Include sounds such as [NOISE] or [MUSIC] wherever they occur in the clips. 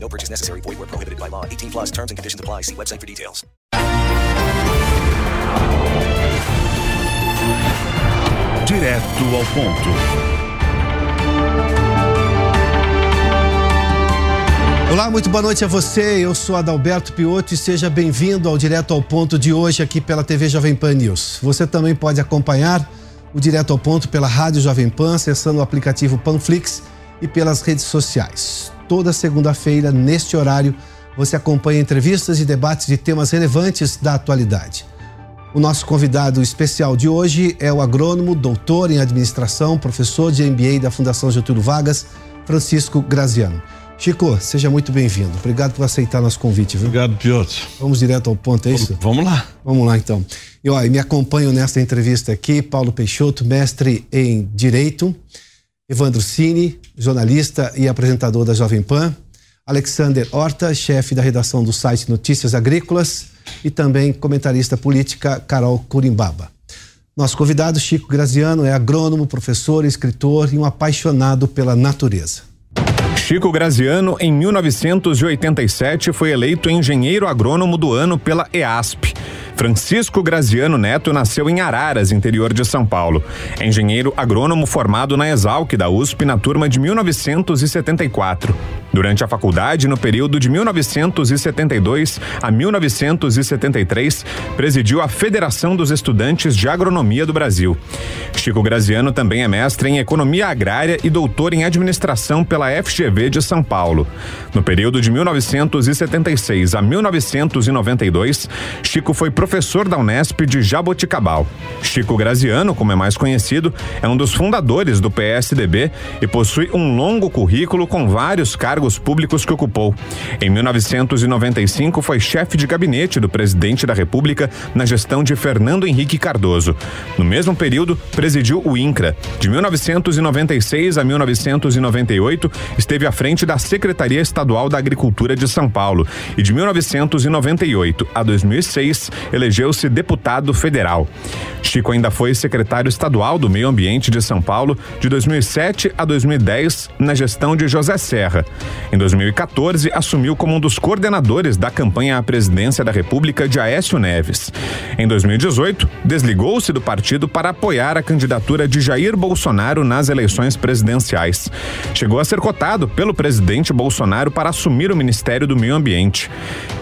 No purchase necessary. Void where prohibited by law. 18 plus terms and conditions apply. See website for details. Direto ao ponto. Olá, muito boa noite a você. Eu sou Adalberto Piotto e seja bem-vindo ao Direto ao Ponto de hoje aqui pela TV Jovem Pan News. Você também pode acompanhar o Direto ao Ponto pela Rádio Jovem Pan, acessando o aplicativo Panflix e pelas redes sociais. Toda segunda-feira, neste horário, você acompanha entrevistas e debates de temas relevantes da atualidade. O nosso convidado especial de hoje é o agrônomo, doutor em administração, professor de MBA da Fundação Getúlio Vargas, Francisco Graziano. Chico, seja muito bem-vindo. Obrigado por aceitar nosso convite, viu? Obrigado, Piotr. Vamos direto ao ponto, é isso? Vamos lá. Vamos lá, então. E, ó, me acompanham nesta entrevista aqui Paulo Peixoto, mestre em Direito, Evandro Cini, jornalista e apresentador da Jovem Pan, Alexander Horta, chefe da redação do site Notícias Agrícolas e também comentarista política Carol Curimbaba. Nosso convidado, Chico Graziano, é agrônomo, professor, escritor e um apaixonado pela natureza. Chico Graziano, em 1987, foi eleito engenheiro agrônomo do ano pela EASP. Francisco Graziano Neto nasceu em Araras, interior de São Paulo. É engenheiro agrônomo formado na Exalc da USP na turma de 1974. Durante a faculdade, no período de 1972 a 1973, presidiu a Federação dos Estudantes de Agronomia do Brasil. Chico Graziano também é mestre em Economia Agrária e doutor em Administração pela FGV de São Paulo. No período de 1976 a 1992, Chico foi professor da Unesp de Jaboticabal. Chico Graziano, como é mais conhecido, é um dos fundadores do PSDB e possui um longo currículo com vários cargos públicos que ocupou. Em 1995, foi chefe de gabinete do presidente da República na gestão de Fernando Henrique Cardoso. No mesmo período, presidiu o INCRA. De 1996 a 1998, esteve à frente da Secretaria Estadual da Agricultura de São Paulo e de 1998 a 2006 elegeu-se deputado federal. Chico ainda foi secretário estadual do Meio Ambiente de São Paulo de 2007 a 2010 na gestão de José Serra. Em 2014, assumiu como um dos coordenadores da campanha à presidência da República de Aécio Neves. Em 2018, desligou-se do partido para apoiar a candidatura de Jair Bolsonaro nas eleições presidenciais. Chegou a ser cotado pelo presidente Bolsonaro para assumir o Ministério do Meio Ambiente.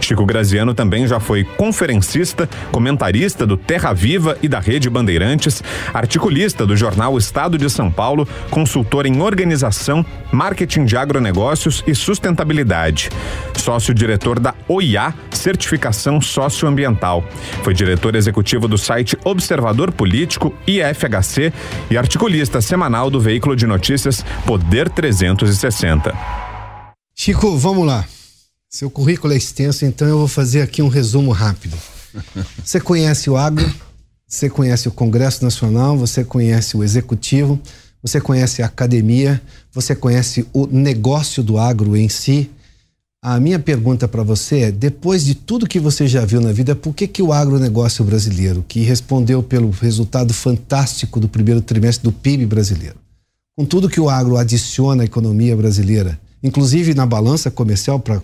Chico Graziano também já foi conferencista, comentarista do Terra Viva e da Rede Bandeirantes, articulista do jornal Estado de São Paulo, consultor em organização, marketing de agronegócios e sustentabilidade. Sócio-diretor da OIA, Certificação Socioambiental. Foi diretor executivo do site Observador Político, IFHC, e articulista semanal do veículo de notícias Poder 360. Chico, vamos lá. Seu currículo é extenso, então eu vou fazer aqui um resumo rápido. Você conhece o agro, você conhece o Congresso Nacional, você conhece o Executivo, você conhece a academia, você conhece o negócio do agro em si. A minha pergunta para você é: depois de tudo que você já viu na vida, por que, que o agronegócio brasileiro, que respondeu pelo resultado fantástico do primeiro trimestre do PIB brasileiro, com tudo que o agro adiciona à economia brasileira, inclusive na balança comercial, para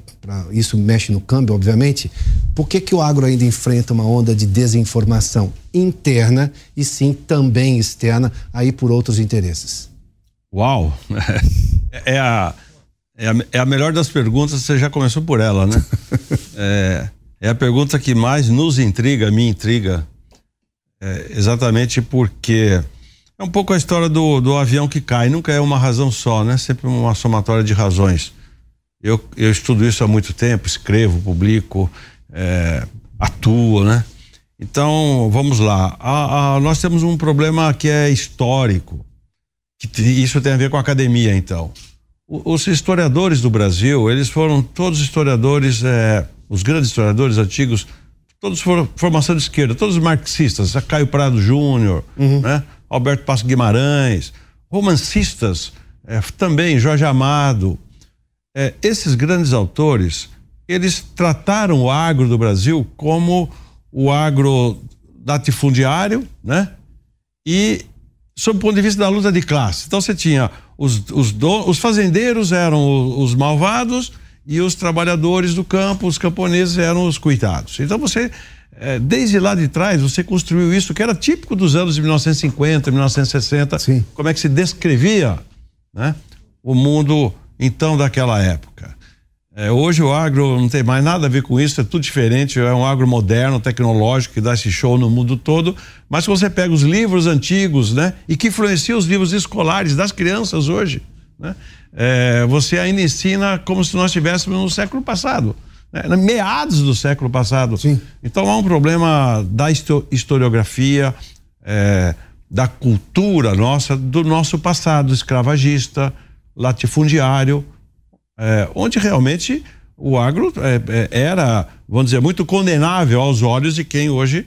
isso mexe no câmbio, obviamente, por que, que o agro ainda enfrenta uma onda de desinformação interna e sim também externa, aí por outros interesses? Uau! [LAUGHS] É a, é a, é a melhor das perguntas, você já começou por ela, né? [LAUGHS] é, é a pergunta que mais nos intriga, me intriga, é, exatamente porque é um pouco a história do, do avião que cai, nunca é uma razão só, né? Sempre uma somatória de razões. Eu, eu estudo isso há muito tempo, escrevo, publico, é, atuo, né? Então, vamos lá. A, a, nós temos um problema que é histórico, que isso tem a ver com a academia, então. O, os historiadores do Brasil, eles foram todos historiadores, é, os grandes historiadores antigos, todos foram formação de esquerda, todos marxistas, Caio Prado Júnior, uhum. né? Alberto Passo Guimarães, romancistas, é, também Jorge Amado. É, esses grandes autores, eles trataram o agro do Brasil como o agro latifundiário, né? E sob o ponto de vista da luta de classe. Então você tinha os, os, do, os fazendeiros eram os, os malvados e os trabalhadores do campo, os camponeses eram os coitados. Então você, desde lá de trás, você construiu isso que era típico dos anos de 1950, 1960. Sim. Como é que se descrevia né, o mundo então daquela época. É, hoje o agro não tem mais nada a ver com isso, é tudo diferente, é um agro moderno, tecnológico, que dá esse show no mundo todo. Mas você pega os livros antigos, né, e que influenciam os livros escolares das crianças hoje, né, é, você ainda ensina como se nós estivéssemos no século passado, né, meados do século passado. Sim. Então há um problema da historiografia, é, da cultura nossa, do nosso passado escravagista, latifundiário é, onde realmente o agro é, é, era, vamos dizer, muito condenável aos olhos de quem hoje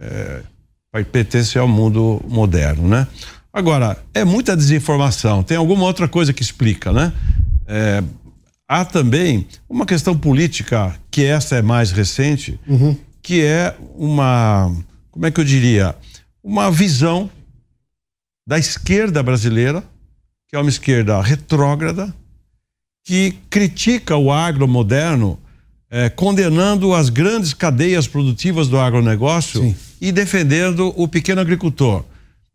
é, vai pertencer ao mundo moderno, né? Agora, é muita desinformação. Tem alguma outra coisa que explica, né? É, há também uma questão política, que essa é mais recente, uhum. que é uma, como é que eu diria? Uma visão da esquerda brasileira, que é uma esquerda retrógrada, que critica o agro moderno, eh, condenando as grandes cadeias produtivas do agronegócio Sim. e defendendo o pequeno agricultor.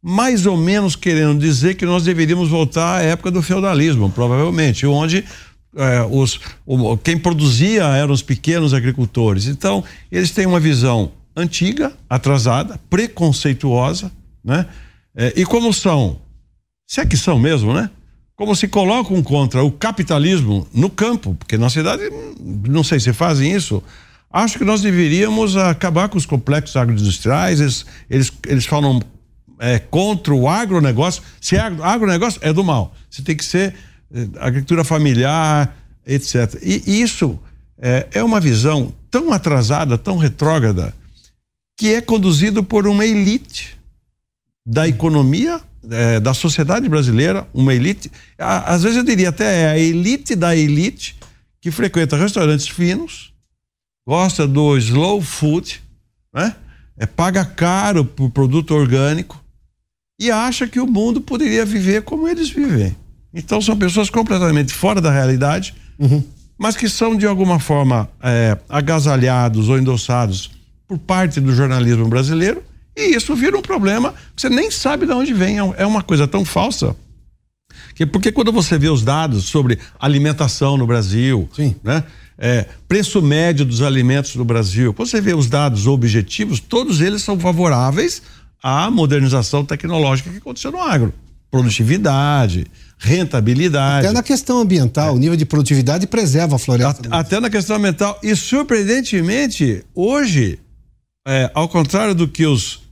Mais ou menos querendo dizer que nós deveríamos voltar à época do feudalismo, provavelmente, onde eh, os, o, quem produzia eram os pequenos agricultores. Então, eles têm uma visão antiga, atrasada, preconceituosa, né? Eh, e como são, se é que são mesmo, né? como se colocam contra o capitalismo no campo, porque na cidade, não sei se fazem isso, acho que nós deveríamos acabar com os complexos agroindustriais, eles, eles, eles falam é, contra o agronegócio, se é agronegócio, é do mal, você tem que ser é, agricultura familiar, etc. E isso é, é uma visão tão atrasada, tão retrógrada, que é conduzido por uma elite da economia é, da sociedade brasileira, uma elite, às vezes eu diria até é a elite da elite, que frequenta restaurantes finos, gosta do slow food, né? É, paga caro por produto orgânico e acha que o mundo poderia viver como eles vivem. Então são pessoas completamente fora da realidade, uhum. mas que são de alguma forma é, agasalhados ou endossados por parte do jornalismo brasileiro e isso vira um problema que você nem sabe de onde vem. É, é uma coisa tão falsa. Que, porque quando você vê os dados sobre alimentação no Brasil, Sim. né? É, preço médio dos alimentos no Brasil, quando você vê os dados objetivos, todos eles são favoráveis à modernização tecnológica que aconteceu no agro. Produtividade, rentabilidade. Até na questão ambiental, o nível de produtividade preserva a floresta. até na questão ambiental. E surpreendentemente, hoje, é, ao contrário do que os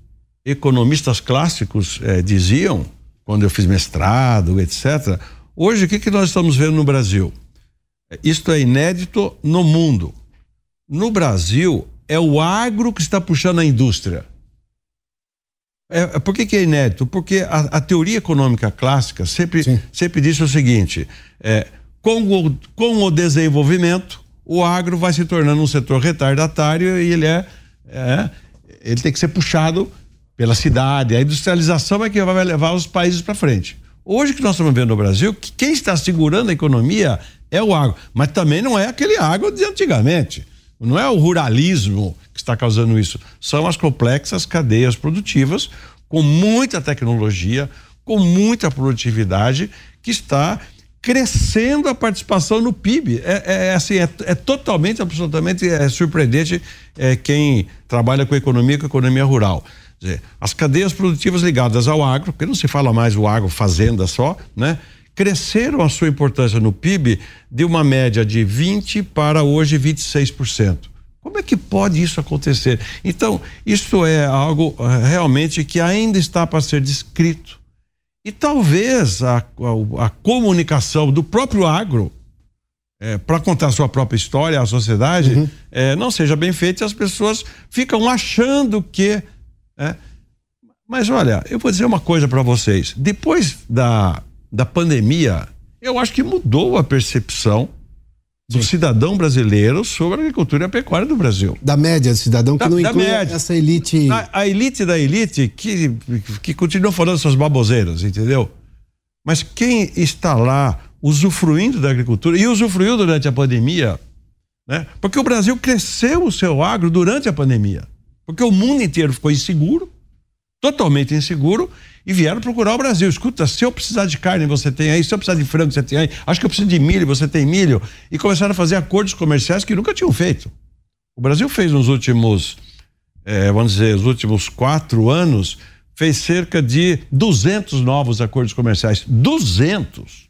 economistas clássicos é, diziam, quando eu fiz mestrado, etc., hoje o que, que nós estamos vendo no Brasil? Isto é inédito no mundo. No Brasil, é o agro que está puxando a indústria. É, é por que, que é inédito? Porque a, a, teoria econômica clássica sempre, sempre disse o seguinte: é, com, o, com o desenvolvimento, o agro vai se tornando um setor retardatário e ele é é, ele tem que ser puxado pela cidade. A industrialização é que vai levar os países para frente. Hoje que nós estamos vendo no Brasil, que quem está segurando a economia é o agro, mas também não é aquele agro de antigamente. Não é o ruralismo que está causando isso, são as complexas cadeias produtivas com muita tecnologia, com muita produtividade que está crescendo a participação no PIB. É, é, é assim, é, é, totalmente, absolutamente é surpreendente é, quem trabalha com economia, com economia rural. Dizer, as cadeias produtivas ligadas ao agro, porque não se fala mais o agro fazenda só, né? Cresceram a sua importância no PIB de uma média de 20 para hoje 26%. Como é que pode isso acontecer? Então, isso é algo eh, realmente que ainda está para ser descrito e talvez a, a, a comunicação do próprio agro é, para contar a sua própria história à sociedade uhum. é, não seja bem feito e as pessoas ficam achando que. É. Mas olha, eu vou dizer uma coisa para vocês. Depois da, da pandemia, eu acho que mudou a percepção do Sim. cidadão brasileiro sobre a agricultura e a pecuária do Brasil. Da média do cidadão que da, não inclui média. essa elite. A, a, elite da elite que, que continua falando suas baboseiras, entendeu? Mas quem está lá usufruindo da agricultura e usufruiu durante a pandemia, né? Porque o Brasil cresceu o seu agro durante a pandemia. Porque o mundo inteiro ficou inseguro, totalmente inseguro, e vieram procurar o Brasil. Escuta, se eu precisar de carne, você tem aí, se eu precisar de frango, você tem aí, acho que eu preciso de milho, você tem milho. E começaram a fazer acordos comerciais que nunca tinham feito. O Brasil fez nos últimos, é, vamos dizer, os últimos quatro anos, fez cerca de 200 novos acordos comerciais. 200!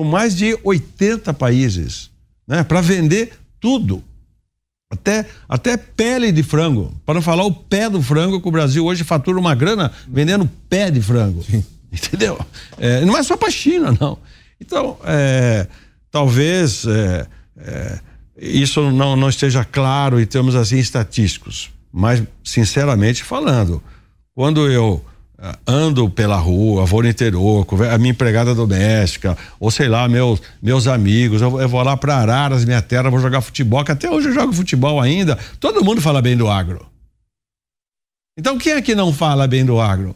com mais de 80 países, né? Para vender tudo. Até, até pele de frango. Para não falar o pé do frango, que o Brasil hoje fatura uma grana vendendo pé de frango. [LAUGHS] Entendeu? É, não é só para China, não. Então, é, talvez é, é, isso não, não esteja claro em termos assim estatísticos. Mas, sinceramente falando, quando eu ando pela rua, vou no interior, a minha empregada doméstica, ou sei lá, meus, meus amigos, eu, eu vou lá para Araras, minha terra, vou jogar futebol, que até hoje eu jogo futebol ainda. Todo mundo fala bem do agro. Então quem é que não fala bem do agro?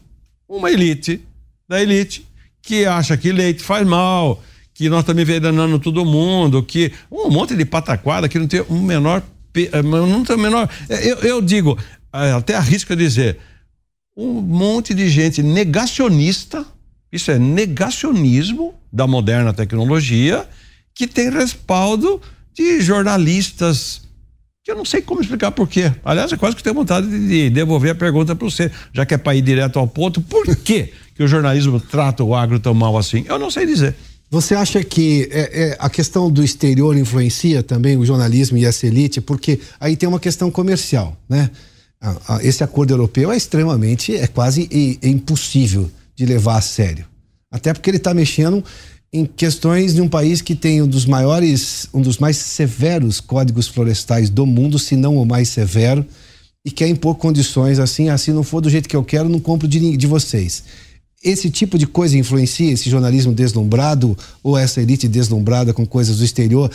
Uma elite da elite que acha que leite faz mal, que nós estamos envenenando todo mundo, que um monte de pataquada que não tem um menor eh, não tem o menor. Eh, eu, eu digo, eh, até arrisco dizer, um monte de gente negacionista, isso é negacionismo da moderna tecnologia, que tem respaldo de jornalistas que eu não sei como explicar por quê. Aliás, eu quase que tenho vontade de devolver a pergunta para você, já que é para ir direto ao ponto, por [LAUGHS] que, que o jornalismo trata o agro tão mal assim? Eu não sei dizer. Você acha que é, é, a questão do exterior influencia também o jornalismo e essa elite? Porque aí tem uma questão comercial, né? Esse acordo europeu é extremamente, é quase impossível de levar a sério. Até porque ele está mexendo em questões de um país que tem um dos maiores, um dos mais severos códigos florestais do mundo, se não o mais severo, e quer impor condições assim, assim não for do jeito que eu quero, não compro de, de vocês. Esse tipo de coisa influencia esse jornalismo deslumbrado ou essa elite deslumbrada com coisas do exterior,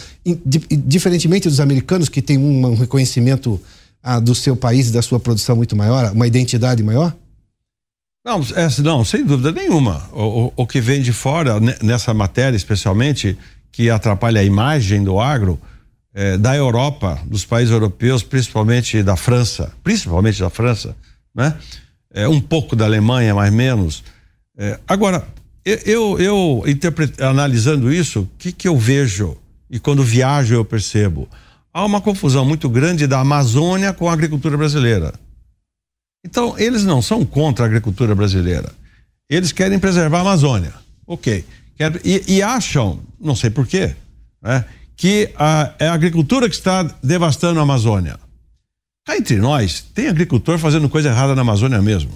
diferentemente dos americanos que têm um reconhecimento a, do seu país da sua produção muito maior, uma identidade maior? Não, é, não sem dúvida nenhuma. O, o, o, que vem de fora, nessa matéria especialmente, que atrapalha a imagem do agro, é, da Europa, dos países europeus, principalmente da França, principalmente da França, né? É, um pouco da Alemanha, mais menos. É, agora, eu, eu analisando isso, o que, que eu vejo e quando viajo eu percebo? Há uma confusão muito grande da Amazônia com a agricultura brasileira. Então, eles não são contra a agricultura brasileira. Eles querem preservar a Amazônia. Ok. E, e acham, não sei porquê, né, que a, é a agricultura que está devastando a Amazônia. Cá entre nós, tem agricultor fazendo coisa errada na Amazônia mesmo.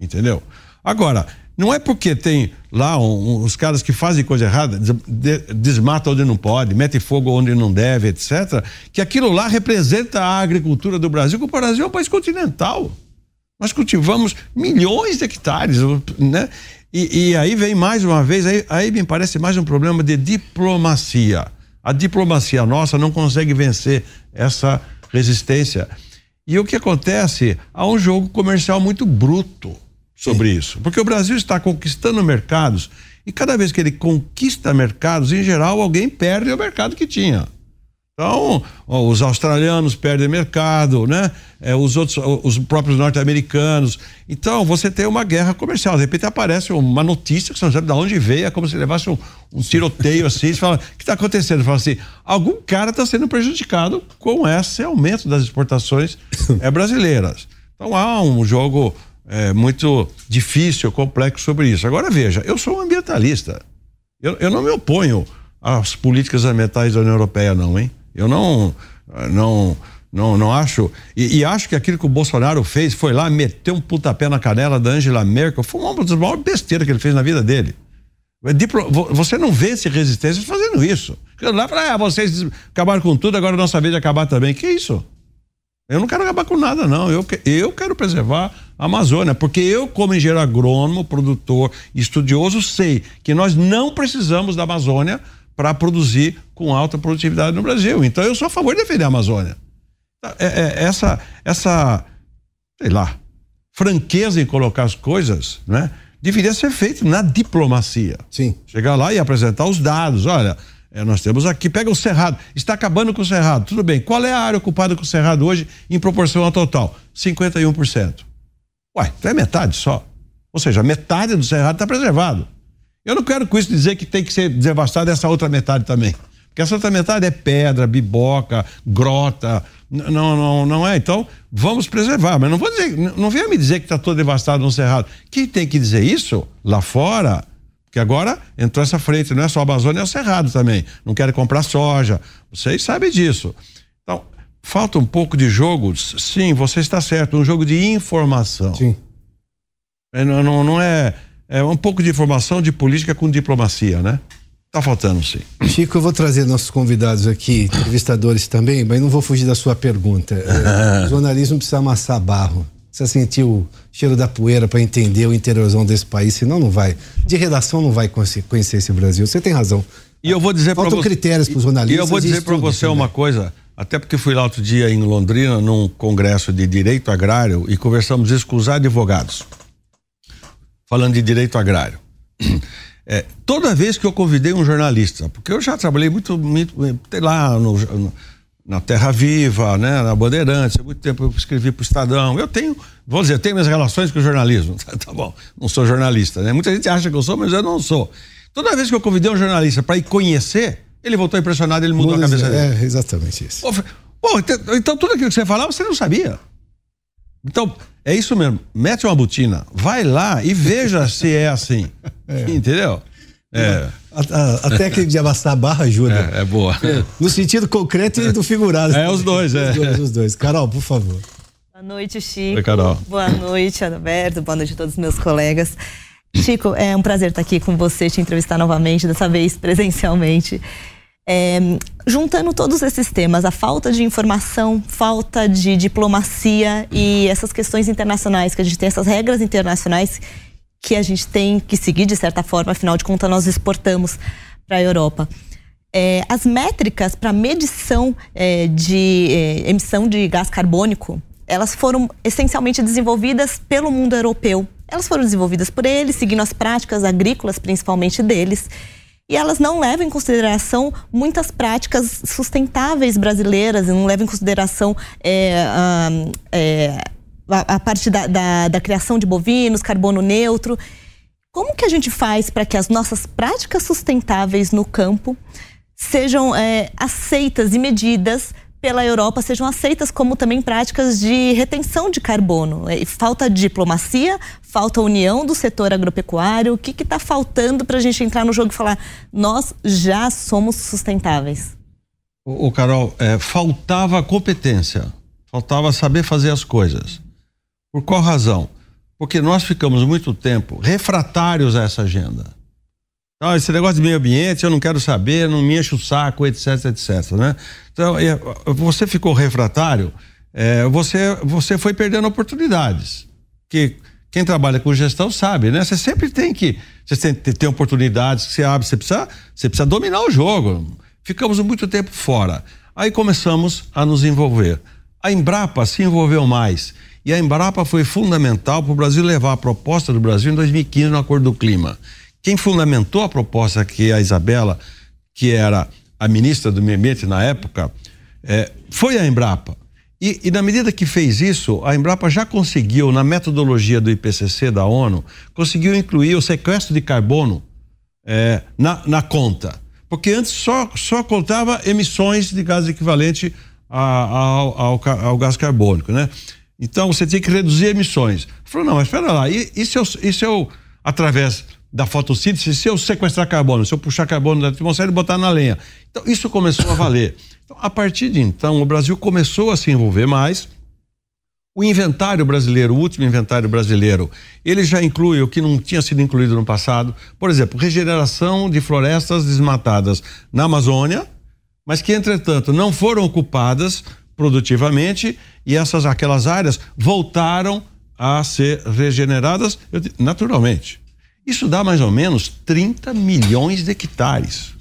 Entendeu? Agora, não é porque tem lá um, um, os caras que fazem coisa errada, de, desmata onde não pode, mete fogo onde não deve, etc., que aquilo lá representa a agricultura do Brasil, porque o Brasil é um país continental. Nós cultivamos milhões de hectares, né? E, e aí vem mais uma vez, aí, aí me parece mais um problema de diplomacia. A diplomacia nossa não consegue vencer essa resistência. E o que acontece? Há um jogo comercial muito bruto sobre isso. Porque o Brasil está conquistando mercados e cada vez que ele conquista mercados, em geral, alguém perde o mercado que tinha. Então, os australianos perdem mercado, né? É, os outros, os próprios norte-americanos. Então, você tem uma guerra comercial. De repente aparece uma notícia que você não sabe de onde veio, é como se levasse um, um tiroteio assim. Você fala, o que está acontecendo? Fala assim, algum cara está sendo prejudicado com esse aumento das exportações é, brasileiras. Então, há um jogo é, muito difícil, complexo sobre isso. Agora veja, eu sou um ambientalista. Eu, eu não me oponho às políticas ambientais da União Europeia, não, hein? Eu não, não, não, não acho. E, e, acho que aquilo que o Bolsonaro fez foi lá meter um pontapé na canela da Angela Merkel. Foi uma das maiores besteiras que ele fez na vida dele. É você não vê esse resistência fazendo isso. Lá para ah, vocês acabaram com tudo, agora é nossa vez acabar também. Que isso? Eu não quero acabar com nada, não. Eu, eu quero preservar a Amazônia, porque eu, como engenheiro agrônomo, produtor, estudioso, sei que nós não precisamos da Amazônia para produzir com alta produtividade no Brasil. Então eu sou a favor de defender a Amazônia. É, é, essa, essa, sei lá, franqueza em colocar as coisas, né? Deveria ser feito na diplomacia. Sim. Chegar lá e apresentar os dados. Olha, é, nós temos aqui, pega o Cerrado, está acabando com o Cerrado. Tudo bem. Qual é a área ocupada com o Cerrado hoje em proporção ao total? 51%. Uai, então é metade só. Ou seja, metade do Cerrado está preservado. Eu não quero com isso dizer que tem que ser devastada essa outra metade também. Porque essa outra metade é pedra, biboca, grota. Não, não, não é. Então, vamos preservar. Mas não vou dizer, não venha me dizer que está todo devastado no Cerrado. Quem tem que dizer isso lá fora? Porque agora entrou essa frente, não é só a Amazônia, é o Cerrado também. Não querem comprar soja. Vocês sabem disso. Então, falta um pouco de jogo. Sim, você está certo. Um jogo de informação. Sim. É, não, não, não é é um pouco de informação de política com diplomacia, né? Tá faltando, sim. Chico, eu vou trazer nossos convidados aqui, entrevistadores também, mas não vou fugir da sua pergunta. [LAUGHS] É, o jornalismo precisa amassar barro. Precisa sentir o cheiro da poeira para entender o interiorzão desse país, senão não vai. De redação não vai conhecer esse Brasil. Você tem razão. E eu vou dizer para você. critérios para os jornalistas. E eu vou dizer para você também. uma coisa, até porque fui lá outro dia em Londrina, num congresso de direito agrário, e conversamos isso com os advogados falando de direito agrário. [CLEARS THROAT] É, toda vez que eu convidei um jornalista, porque eu já trabalhei muito, muito lá no, no, na Terra Viva, né, na Bandeirantes, há muito tempo eu escrevi para o Estadão. Eu tenho, vou dizer, eu tenho minhas relações com o jornalismo. Tá, [LAUGHS] tá, bom, não sou jornalista, né? Muita gente acha que eu sou, mas eu não sou. Toda vez que eu convidei um jornalista para ir conhecer, ele voltou impressionado, ele mudou a cabeça dele. É, exatamente isso. Pô, pô, então, então tudo aquilo que você falava, você não sabia. Então, é isso mesmo. Mete uma botina, vai lá e veja se é assim. [LAUGHS] É. Entendeu? É. A, a, a, técnica de amassar a barra ajuda. É, é boa. É, no sentido concreto e do figurado. É, os dois, é. Os dois, os dois. Carol, por favor. Boa noite, Chico. Oi, Carol. Boa noite, Adalberto. Boa noite a todos os meus colegas. Chico, é um prazer estar aqui com você, te entrevistar novamente, dessa vez presencialmente. É, juntando todos esses temas, a falta de informação, falta de diplomacia e essas questões internacionais, que a gente tem essas regras internacionais que a gente tem que seguir de certa forma, afinal de contas nós exportamos para a Europa. É, as métricas para medição é, de é, emissão de gás carbônico, elas foram essencialmente desenvolvidas pelo mundo europeu. Elas foram desenvolvidas por eles, seguindo as práticas agrícolas, principalmente deles e elas não levam em consideração muitas práticas sustentáveis brasileiras, não levam em consideração é, a, a, parte da, da, da criação de bovinos, carbono neutro. Como que a gente faz para que as nossas práticas sustentáveis no campo sejam é, aceitas e medidas pela Europa sejam aceitas como também práticas de retenção de carbono. É, falta diplomacia, falta união do setor agropecuário. O que está faltando para a gente entrar no jogo e falar nós já somos sustentáveis? O, Carol, é, faltava competência, faltava saber fazer as coisas. Por qual razão? Porque nós ficamos muito tempo refratários a essa agenda. Ah, esse negócio de meio ambiente, eu não quero saber, não me enche o saco, etc, etc, né? Então, você ficou refratário, é, você, você foi perdendo oportunidades. Que quem trabalha com gestão sabe, né? Você sempre tem que, você tem, tem oportunidades que você abre, você precisa, você precisa dominar o jogo. Ficamos muito tempo fora. Aí começamos a nos envolver. A Embrapa se envolveu mais. E a Embrapa foi fundamental para o Brasil levar a proposta do Brasil em 2015 no Acordo do Clima. Quem fundamentou a proposta que a Isabela, que era a ministra do Meio Ambiente na época, é, foi a Embrapa. E, e, na medida que fez isso, a Embrapa já conseguiu, na metodologia do IPCC da ONU, conseguiu incluir o sequestro de carbono é, na, na, conta. Porque antes só, só contava emissões de gás equivalente a, ao, ao, ao, gás carbônico, né? Então você tinha que reduzir emissões. Falou, não, mas espera lá, e, e se eu, e se eu através da fotossíntese, se eu sequestrar carbono, se eu puxar carbono da atmosfera e botar na lenha. Então, isso começou a valer. Então, a partir de então, o Brasil começou a se envolver mais. O inventário brasileiro, o último inventário brasileiro, ele já inclui o que não tinha sido incluído no passado. Por exemplo, regeneração de florestas desmatadas na Amazônia, mas que, entretanto, não foram ocupadas produtivamente e essas aquelas áreas voltaram a ser regeneradas naturalmente. Isso dá mais ou menos 30 milhões de hectares.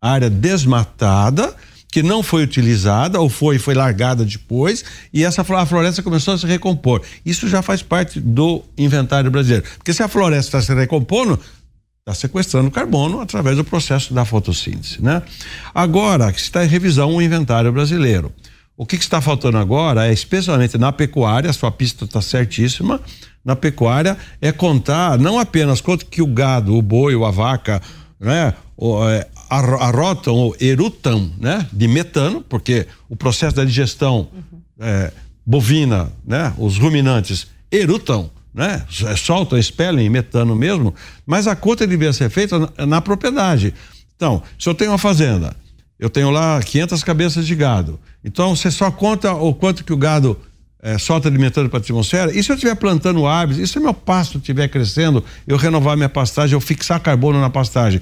Área desmatada que não foi utilizada ou foi foi largada depois e essa a floresta começou a se recompor. Isso já faz parte do inventário brasileiro. Porque se a floresta está se recompondo, está sequestrando carbono através do processo da fotossíntese, né? Agora, está em revisão o inventário brasileiro. O que, está faltando agora é, especialmente na pecuária, a sua pista está certíssima, na pecuária é contar não apenas quanto que o gado, o boi a vaca, né, é, arrotam ou erutam né, de metano, porque o processo da digestão uhum. é, bovina, né, os ruminantes erutam, né, soltam, expelem metano mesmo, mas a conta devia ser feita na, na propriedade. Então, se eu tenho uma fazenda, eu tenho lá 500 cabeças de gado, então você só conta o quanto que o gado é, solta de metano para a atmosfera, e se eu estiver plantando árvores, e se o meu pasto estiver crescendo, eu renovar minha pastagem, eu fixar carbono na pastagem,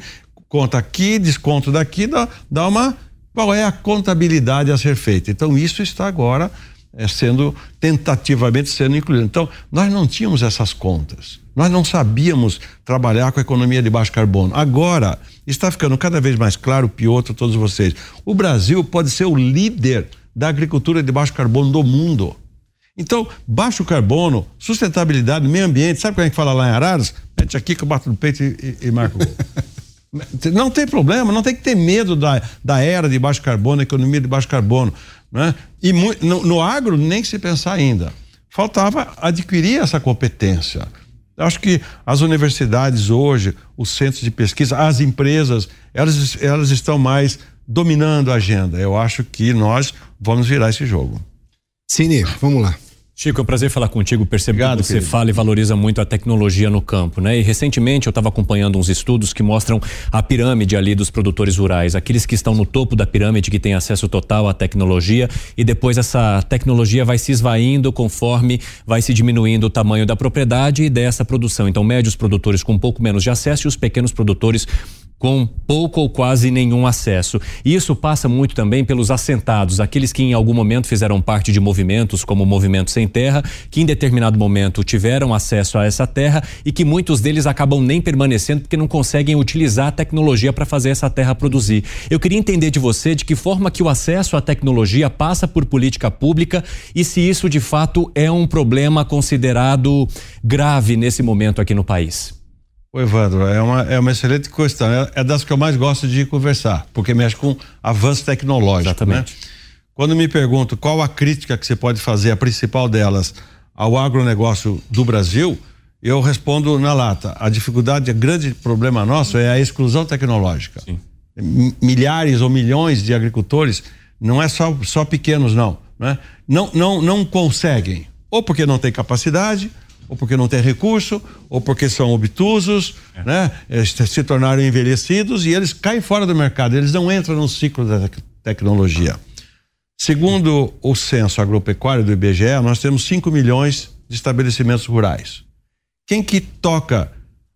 conta aqui, desconto daqui, dá, dá uma. Qual é a contabilidade a ser feita? Então, isso está agora é, sendo tentativamente sendo incluído. Então, nós não tínhamos essas contas. Nós não sabíamos trabalhar com a economia de baixo carbono. Agora, está ficando cada vez mais claro, Piotr, todos vocês. O Brasil pode ser o líder da agricultura de baixo carbono do mundo. Então, baixo carbono, sustentabilidade, meio ambiente, sabe como é que fala lá em Araras? Mete aqui que eu bato no peito e, e, e marco. [LAUGHS] Não tem problema, não tem que ter medo da, da era de baixo carbono, economia de baixo carbono. Né? E no, no agro, nem se pensar ainda. Faltava adquirir essa competência. Acho que as universidades hoje, os centros de pesquisa, as empresas, elas, elas estão mais dominando a agenda. Eu acho que nós vamos virar esse jogo. Cine, vamos lá. Chico, é um prazer falar contigo. Percebo Obrigado, que você querido. fala e valoriza muito a tecnologia no campo, né? E recentemente eu estava acompanhando uns estudos que mostram a pirâmide ali dos produtores rurais, aqueles que estão no topo da pirâmide, que têm acesso total à tecnologia, e depois essa tecnologia vai se esvaindo conforme vai se diminuindo o tamanho da propriedade e dessa produção. Então, médios produtores com um pouco menos de acesso e os pequenos produtores com pouco ou quase nenhum acesso. E isso passa muito também pelos assentados, aqueles que em algum momento fizeram parte de movimentos como o Movimento Sem Terra, que em determinado momento tiveram acesso a essa terra e que muitos deles acabam nem permanecendo porque não conseguem utilizar a tecnologia para fazer essa terra produzir. Eu queria entender de você de que forma que o acesso à tecnologia passa por política pública e se isso de fato é um problema considerado grave nesse momento aqui no país. Oi, Evandro, é uma, é uma excelente questão. É, é, das que eu mais gosto de conversar, porque mexe com avanço tecnológico. Exatamente. Né? Quando me pergunto qual a crítica que você pode fazer, a principal delas, ao agronegócio do Brasil, eu respondo na lata. A dificuldade, o grande problema nosso é a exclusão tecnológica. Sim. Milhares ou milhões de agricultores, não é só, só pequenos, não, né? não. Não, não conseguem, ou porque não tem capacidade, ou porque não tem recurso, ou porque são obtusos, é. né? Eles se tornaram envelhecidos e eles caem fora do mercado, eles não entram no ciclo da tecnologia. Segundo o censo agropecuário do IBGE, nós temos 5 milhões de estabelecimentos rurais. Quem que toca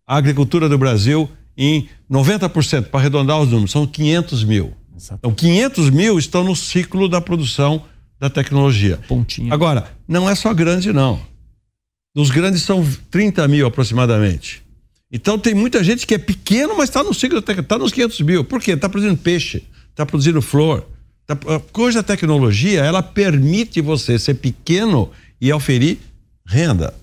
a agricultura do Brasil em 90%, para arredondar os números, são 500 mil. Então, 500 mil estão no ciclo da produção da tecnologia. Pontinha. Agora, não é só grande, não. Os grandes são 30 mil aproximadamente. Então tem muita gente que é pequeno, mas está no ciclo, está nos 500 mil. Por quê? Está produzindo peixe, está produzindo flor. Tá, a coisa da tecnologia, ela permite você ser pequeno e oferir renda.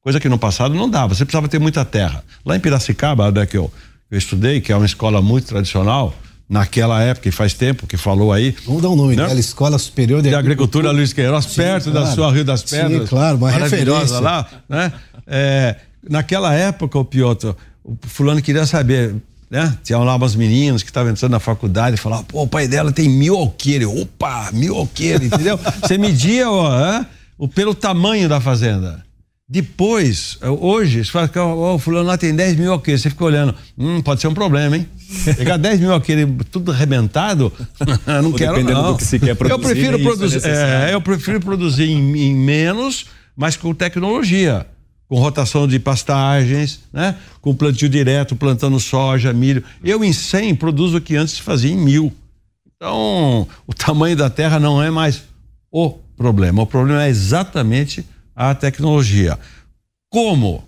Coisa que no passado não dava. Você precisava ter muita terra. Lá em Piracicaba, né, que eu, eu estudei, que é uma escola muito tradicional, naquela época, e faz tempo que falou aí. Vamos dar um nome né? dela, Escola Superior de, de Agricultura, Luiz Queiroz, Sim, perto claro. da sua Rio das Pedras. Sim, claro, uma referência. lá, né? É, naquela época, o Piotr, o fulano queria saber, né? Tinha lá umas meninas que estavam entrando na faculdade e falavam, pô, o pai dela tem mil alqueires. Opa, mil alqueires, entendeu? [LAUGHS] Você media ó, é? o, pelo tamanho da fazenda. Depois, hoje, você fala que o fulano lá tem 10 mil alqueires, você fica olhando, hum, pode ser um problema, hein? Pegar 10 mil alqueires tudo arrebentado, [LAUGHS] não quero dependendo não. do que se quer produzir. Eu prefiro, produzir, é é, eu prefiro produzir em, em menos, mas com tecnologia com rotação de pastagens, né? com plantio direto, plantando soja, milho. Eu em 100 produzo o que antes se fazia em mil. Então, o tamanho da terra não é mais o problema. O problema é exatamente a tecnologia. Como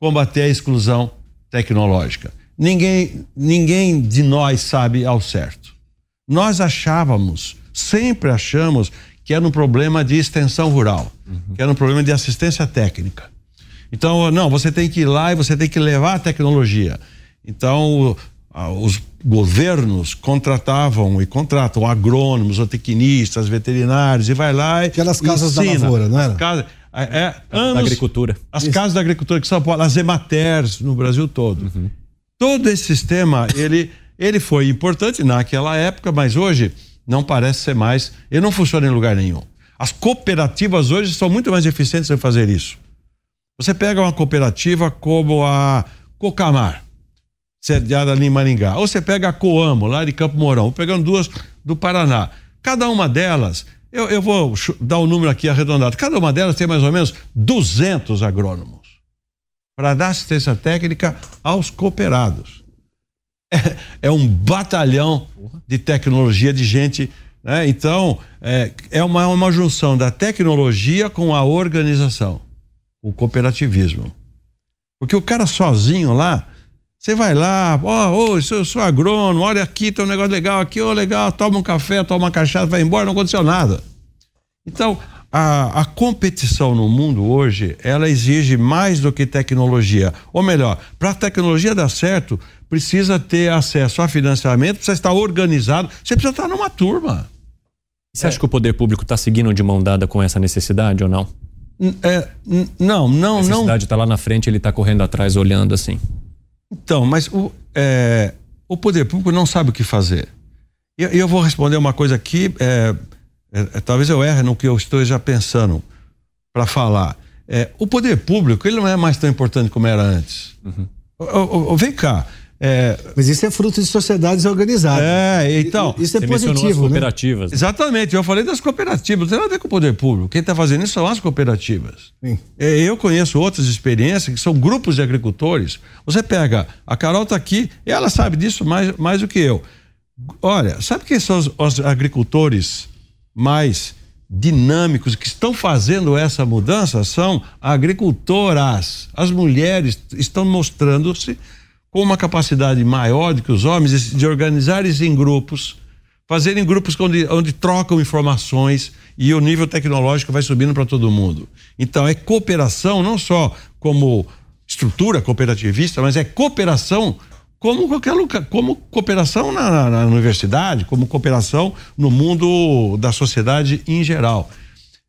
combater a exclusão tecnológica? Ninguém, ninguém de nós sabe ao certo. Nós achávamos, sempre achamos, que era um problema de extensão rural, uhum. que era um problema de assistência técnica. Então, não, você tem que ir lá e você tem que levar a tecnologia. Então, os governos contratavam e contratam agrônomos, zootecnistas, veterinários e vai lá e aquelas casas ensina. da lavoura, não era? Casa, é, é anos, da agricultura. As Isso. casas da agricultura que São Paulo, as ematers no Brasil todo. Uhum. Todo esse sistema, ele ele foi importante naquela época, mas hoje não parece ser mais, ele não funciona em lugar nenhum. As cooperativas hoje são muito mais eficientes em fazer isso. Você pega uma cooperativa como a Cocamar, sediada ali em Maringá, ou você pega a Coamo, lá de Campo Mourão, pegando duas do Paraná. Cada uma delas, eu, eu vou dar o um número aqui arredondado, cada uma delas tem mais ou menos 200 agrônomos para dar assistência técnica aos cooperados. É, é um batalhão de tecnologia de gente né? Então, é, é uma, uma junção da tecnologia com a organização o cooperativismo. Porque o cara sozinho lá, você vai lá, ó, oh, oh, eu sou agrônomo, olha aqui, tem um negócio legal aqui, ô, oh, legal, toma um café, toma uma cachaça, vai embora, não aconteceu nada. Então, a, a, competição no mundo hoje, ela exige mais do que tecnologia. Ou melhor, para a tecnologia dar certo, precisa ter acesso a financiamento, precisa estar organizado, você precisa estar numa turma. Você é. acha que o poder público está seguindo de mão dada com essa necessidade ou não? É, não, não, não. A cidade está lá na frente, ele está correndo atrás, olhando assim. Então, mas o, é, o poder público não sabe o que fazer. E eu, eu, vou responder uma coisa aqui, é, é, é, talvez eu erre no que eu estou já pensando para falar. É, o poder público ele não é mais tão importante como era antes. Uhum. O, o, vem cá, é, Mas isso é fruto de sociedades organizadas. É, então. Isso é positivo. As né? cooperativas. Né? Exatamente, eu falei das cooperativas, não tem nada a ver com o poder público. Quem está fazendo isso são as cooperativas. Sim. É, eu conheço outras experiências que são grupos de agricultores. Você pega, a Carol está aqui, e ela sabe disso mais, mais do que eu. Olha, sabe quem são os, os agricultores mais dinâmicos que estão fazendo essa mudança? São agricultoras. As mulheres estão mostrando-se com uma capacidade maior do que os homens de organizar-se em grupos, fazerem grupos onde, onde trocam informações e o nível tecnológico vai subindo para todo mundo. Então é cooperação não só como estrutura cooperativista, mas é cooperação como qualquer lugar, como cooperação na, na, na universidade, como cooperação no mundo da sociedade em geral.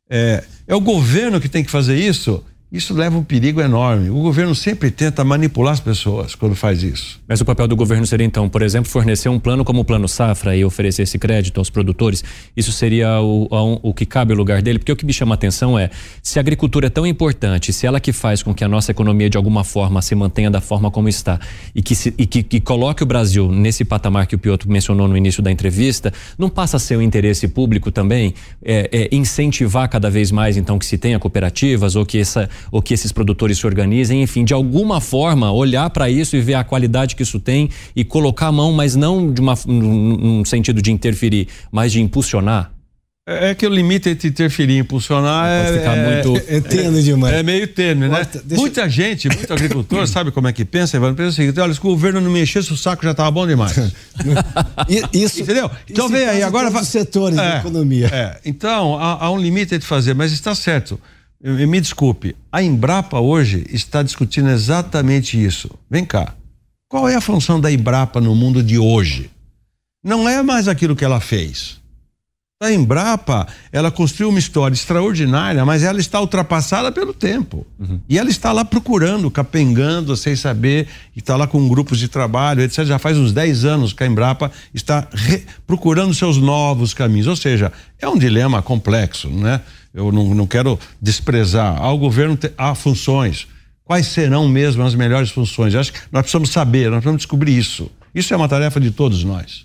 É, é o governo que tem que fazer isso isso leva um perigo enorme. O governo sempre tenta manipular as pessoas quando faz isso. Mas o papel do governo seria, então, por exemplo, fornecer um plano como o Plano Safra e oferecer esse crédito aos produtores? Isso seria o, o, que cabe ao lugar dele? Porque o que me chama a atenção é, se a agricultura é tão importante, se ela que faz com que a nossa economia, de alguma forma, se mantenha da forma como está e que, se, e que, que coloque o Brasil nesse patamar que o Piotr mencionou no início da entrevista, não passa a ser o interesse público também é, é, incentivar cada vez mais, então, que se tenha cooperativas ou que essa ou que esses produtores se organizem, enfim, de alguma forma olhar para isso e ver a qualidade que isso tem e colocar a mão, mas não de uma, num sentido de interferir, mas de impulsionar? É, é que o limite entre interferir e impulsionar é, ficar é, muito, é, é tênue demais. É meio tênue, né? Deixa... Muita gente, muito agricultor, sabe como é que pensa? Pensa o seguinte: olha, se o governo não mexesse, o saco já estava bom demais. [LAUGHS] isso, Entendeu? Então vem aí, agora. Todos os setores da economia. É, então, há, há um limite entre fazer, mas está certo. Me desculpe, a Embrapa hoje está discutindo exatamente isso. Vem cá. Qual é a função da Embrapa no mundo de hoje? Não é mais aquilo que ela fez. A Embrapa, ela construiu uma história extraordinária, mas ela está ultrapassada pelo tempo. Uhum. E ela está lá procurando, capengando, sem saber, e está lá com grupos de trabalho, etc. Já faz uns 10 anos que a Embrapa está procurando seus novos caminhos. Ou seja, é um dilema complexo, né? Eu não, não quero desprezar. Ao governo há funções. Quais serão mesmo as melhores funções? Eu acho que nós precisamos saber, nós precisamos descobrir isso. Isso é uma tarefa de todos nós.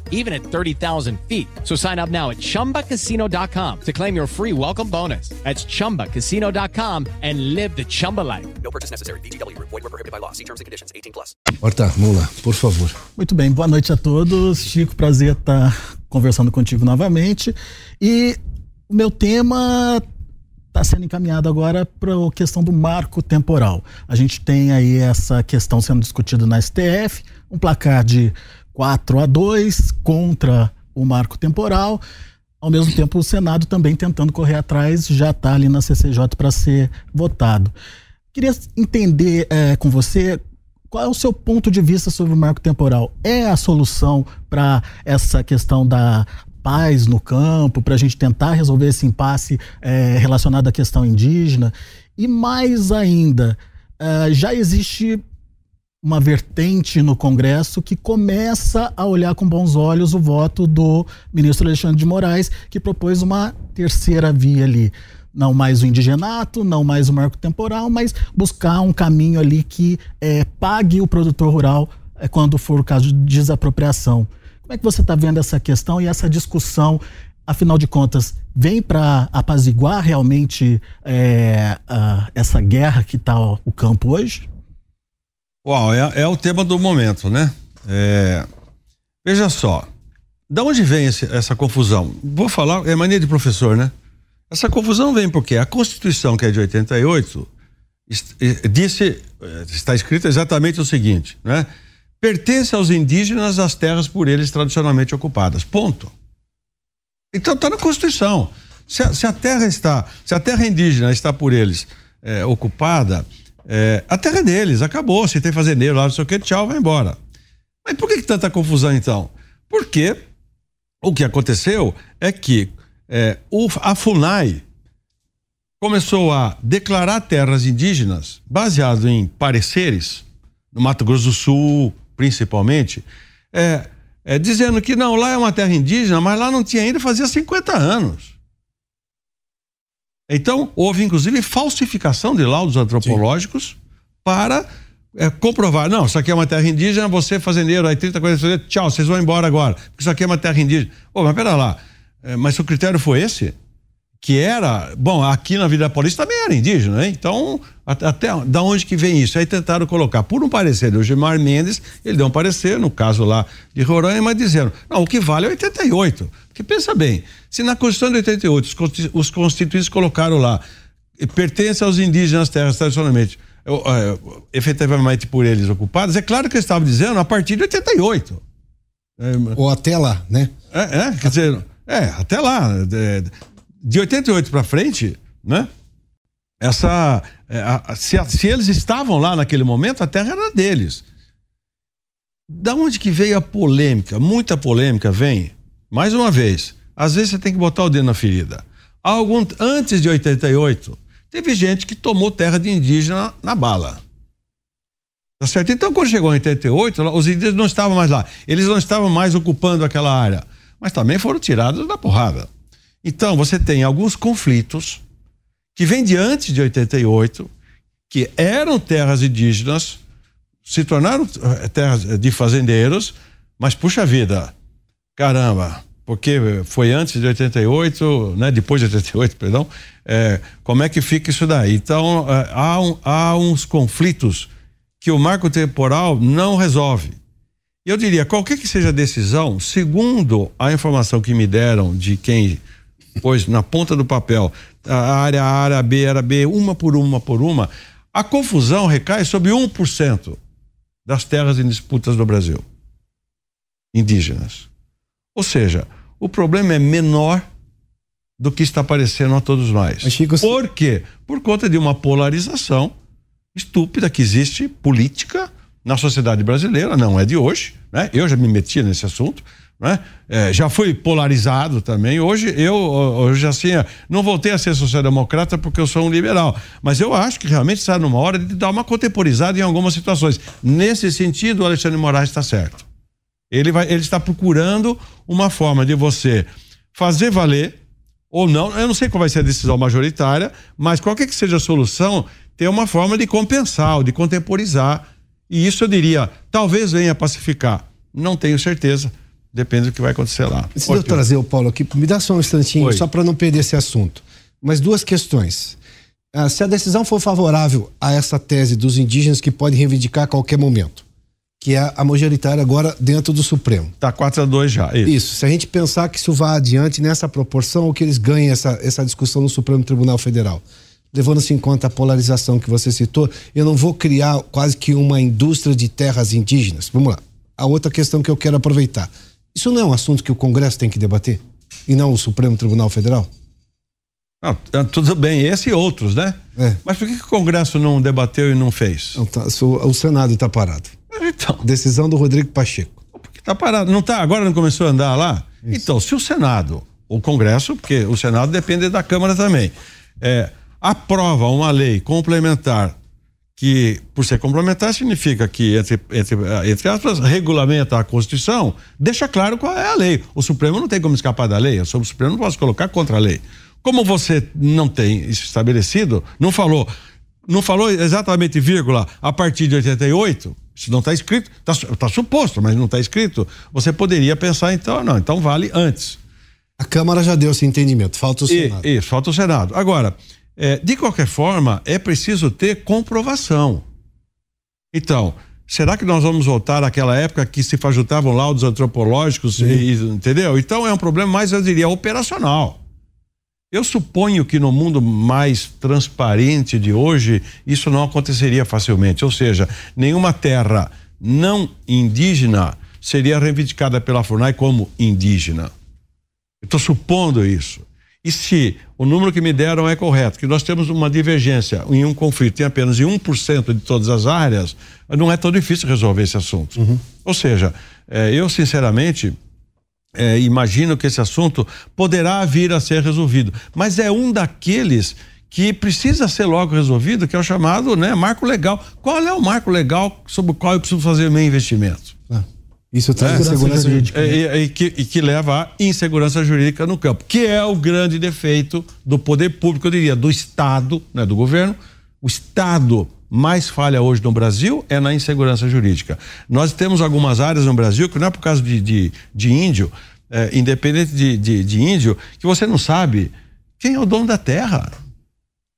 even at 30,000 feet. So sign up now at chumbacasino.com to claim your free welcome bonus. That's chumbacasino.com and live the Chumba life. No purchase necessary. DTW, void, were prohibited by law. See terms and conditions 18 plus. Horta, vamos lá, por favor. Muito bem, boa noite a todos. Chico, prazer estar conversando contigo novamente. E o meu tema está sendo encaminhado agora para a questão do marco temporal. A gente tem aí essa questão sendo discutida na STF, um placar de 4 a 2 contra o marco temporal. Ao mesmo tempo, o Senado também tentando correr atrás, já está ali na CCJ para ser votado. Queria entender é, com você qual é o seu ponto de vista sobre o marco temporal? É a solução para essa questão da paz no campo, para a gente tentar resolver esse impasse é, relacionado à questão indígena. E mais ainda, é, já existe uma vertente no Congresso que começa a olhar com bons olhos o voto do ministro Alexandre de Moraes, que propôs uma terceira via ali. Não mais o indigenato, não mais o marco temporal, mas buscar um caminho ali que é, pague o produtor rural é, quando for o caso de desapropriação. Como é que você está vendo essa questão e essa discussão? Afinal de contas, vem para apaziguar realmente é, a, essa guerra que está o campo hoje? Uau, é, é, o tema do momento, né? É, veja só, da onde vem esse, essa confusão? Vou falar, é mania de professor, né? Essa confusão vem porque a Constituição, que é de 88, disse, é, está escrito exatamente o seguinte, né? pertence aos indígenas as terras por eles tradicionalmente ocupadas. Ponto. Então está na Constituição. Se a, se a, terra está, se a terra indígena está por eles é, ocupada, é, a terra é deles, acabou. Se tem fazendeiro lá, não sei o que, tchau, vai embora. Mas por que, que tanta confusão então? Porque o que aconteceu é que é, o, a FUNAI começou a declarar terras indígenas baseado em pareceres no Mato Grosso do Sul, principalmente, é, é, dizendo que não, lá é uma terra indígena, mas lá não tinha ainda, fazia 50 anos. Então, houve inclusive falsificação de laudos antropológicos Sim. para é, comprovar. Não, isso aqui é uma terra indígena, você fazendeiro, aí 30, 40, tchau, vocês vão embora agora, porque isso aqui é uma terra indígena. Pô, mas pera lá, é, mas o critério foi esse? Que era, bom, aqui na Vila Paulista também era indígena, né? Então, até da onde que vem isso? Aí tentaram colocar, por um parecer do Gilmar Mendes, ele deu um parecer, no caso lá de Roraima, dizendo, não, o que vale é 88. Porque pensa bem, se na Constituição de 88 os constituintes colocaram lá, pertence aos indígenas terras tradicionalmente, é, efetivamente por eles ocupadas, é claro que eles estavam dizendo a partir de 88. É, Ou até lá, né? É, é quer dizer, é, até lá. É, de 88 para frente, né? Essa, é, se, se, eles estavam lá naquele momento, a terra era deles. Da onde que veio a polêmica? Muita polêmica vem. Mais uma vez, às vezes você tem que botar o dedo na ferida. Algum, antes de 88, teve gente que tomou terra de indígena na bala. Tá certo? Então, quando chegou em 88, os indígenas não estavam mais lá. Eles não estavam mais ocupando aquela área. Mas também foram tirados da porrada. Então, você tem alguns conflitos que vêm de antes de 88, que eram terras indígenas, se tornaram eh, terras de fazendeiros, mas puxa vida, caramba, porque foi antes de 88, né, depois de 88, perdão, é, como é que fica isso daí? Então, há, um, há uns conflitos que o marco temporal não resolve. Eu diria, qualquer que seja a decisão, segundo a informação que me deram de quem pois na ponta do papel, a área A, área B, área B, uma por uma por uma, a confusão recai sobre 1% das terras em disputas do Brasil. indígenas. Ou seja, o problema é menor do que está aparecendo a todos nós. Chico, Por quê? Por conta de uma polarização estúpida que existe política na sociedade brasileira, não é de hoje, né? Eu já me meti nesse assunto, né? É, já fui polarizado também. Hoje eu hoje assim não voltei a ser social-democrata porque eu sou um liberal, mas eu acho que realmente está numa hora de dar uma contemporizada em algumas situações. Nesse sentido, o Alexandre Moraes está certo. Ele vai, ele está procurando uma forma de você fazer valer ou não. Eu não sei qual vai ser a decisão majoritária, mas qualquer que seja a solução, ter uma forma de compensar, ou de contemporizar. E isso eu diria, talvez venha pacificar. Não tenho certeza. Depende do que vai acontecer lá. Se eu trazer o Paulo aqui, me dá só um instantinho, Oi. só para não perder esse assunto. Mas duas questões. Ah, se a decisão for favorável a essa tese dos indígenas que podem reivindicar a qualquer momento, que é a majoritária agora dentro do Supremo. Tá 4 a 2 já. Isso. Isso. Se a gente pensar que isso vá adiante nessa proporção, ou que eles ganhem essa, essa discussão no Supremo Tribunal Federal. Levando-se em conta a polarização que você citou, eu não vou criar quase que uma indústria de terras indígenas. Vamos lá. A outra questão que eu quero aproveitar. Isso não é um assunto que o Congresso tem que debater? E não o Supremo Tribunal Federal? Tá tudo bem, esse e outros, né? É. Mas por que, que o Congresso não debateu e não fez? Não, tá, o Senado está parado. Então, Decisão do Rodrigo Pacheco. porque tá parado. Não tá, agora não começou a andar lá? Então, se o Senado, o Congresso, porque o Senado depende da Câmara também, é, aprova uma lei complementar que, por ser complementar, significa que, entre, entre, entre aspas, regulamenta a Constituição, deixa claro qual é a lei. O Supremo não tem como escapar da lei, o Supremo não pode colocar contra a lei. Como você não tem isso estabelecido, não falou, não falou exatamente vírgula a partir de 88, isso não está escrito, está suposto, mas não está escrito, você poderia pensar então, não, então vale antes. A Câmara já deu esse entendimento, falta o Senado. Isso, falta o Senado. Agora, é, de qualquer forma, é preciso ter comprovação. Então, será que nós vamos voltar àquela época que se fajutavam laudos antropológicos, e- e- entendeu? Então é um problema mais, eu diria, operacional. Eu suponho que no mundo mais transparente de hoje, isso não aconteceria facilmente. Ou seja, nenhuma terra não indígena seria reivindicada pela FUNAI como indígena. Estou supondo isso. E se o número que me deram é correto, que nós temos uma divergência em um conflito em apenas em 1% de todas as áreas, não é tão difícil resolver esse assunto. Ou seja, eh, eu sinceramente eh, imagino que esse assunto poderá vir a ser resolvido, mas é um daqueles que precisa ser logo resolvido, que é o chamado né, marco legal. Qual é o marco legal sobre o qual eu preciso fazer o meu investimento? Ah, Isso traz É. segurança jurídica. É, e, e que, e que leva à insegurança jurídica no campo, que é o grande defeito do poder público, eu diria, do Estado, né, do governo. O Estado mais falha hoje no Brasil é na insegurança jurídica. Nós temos algumas áreas no Brasil que não é por causa de, de, de índio, é, independente de, de, de índio, que você não sabe quem é o dono da terra.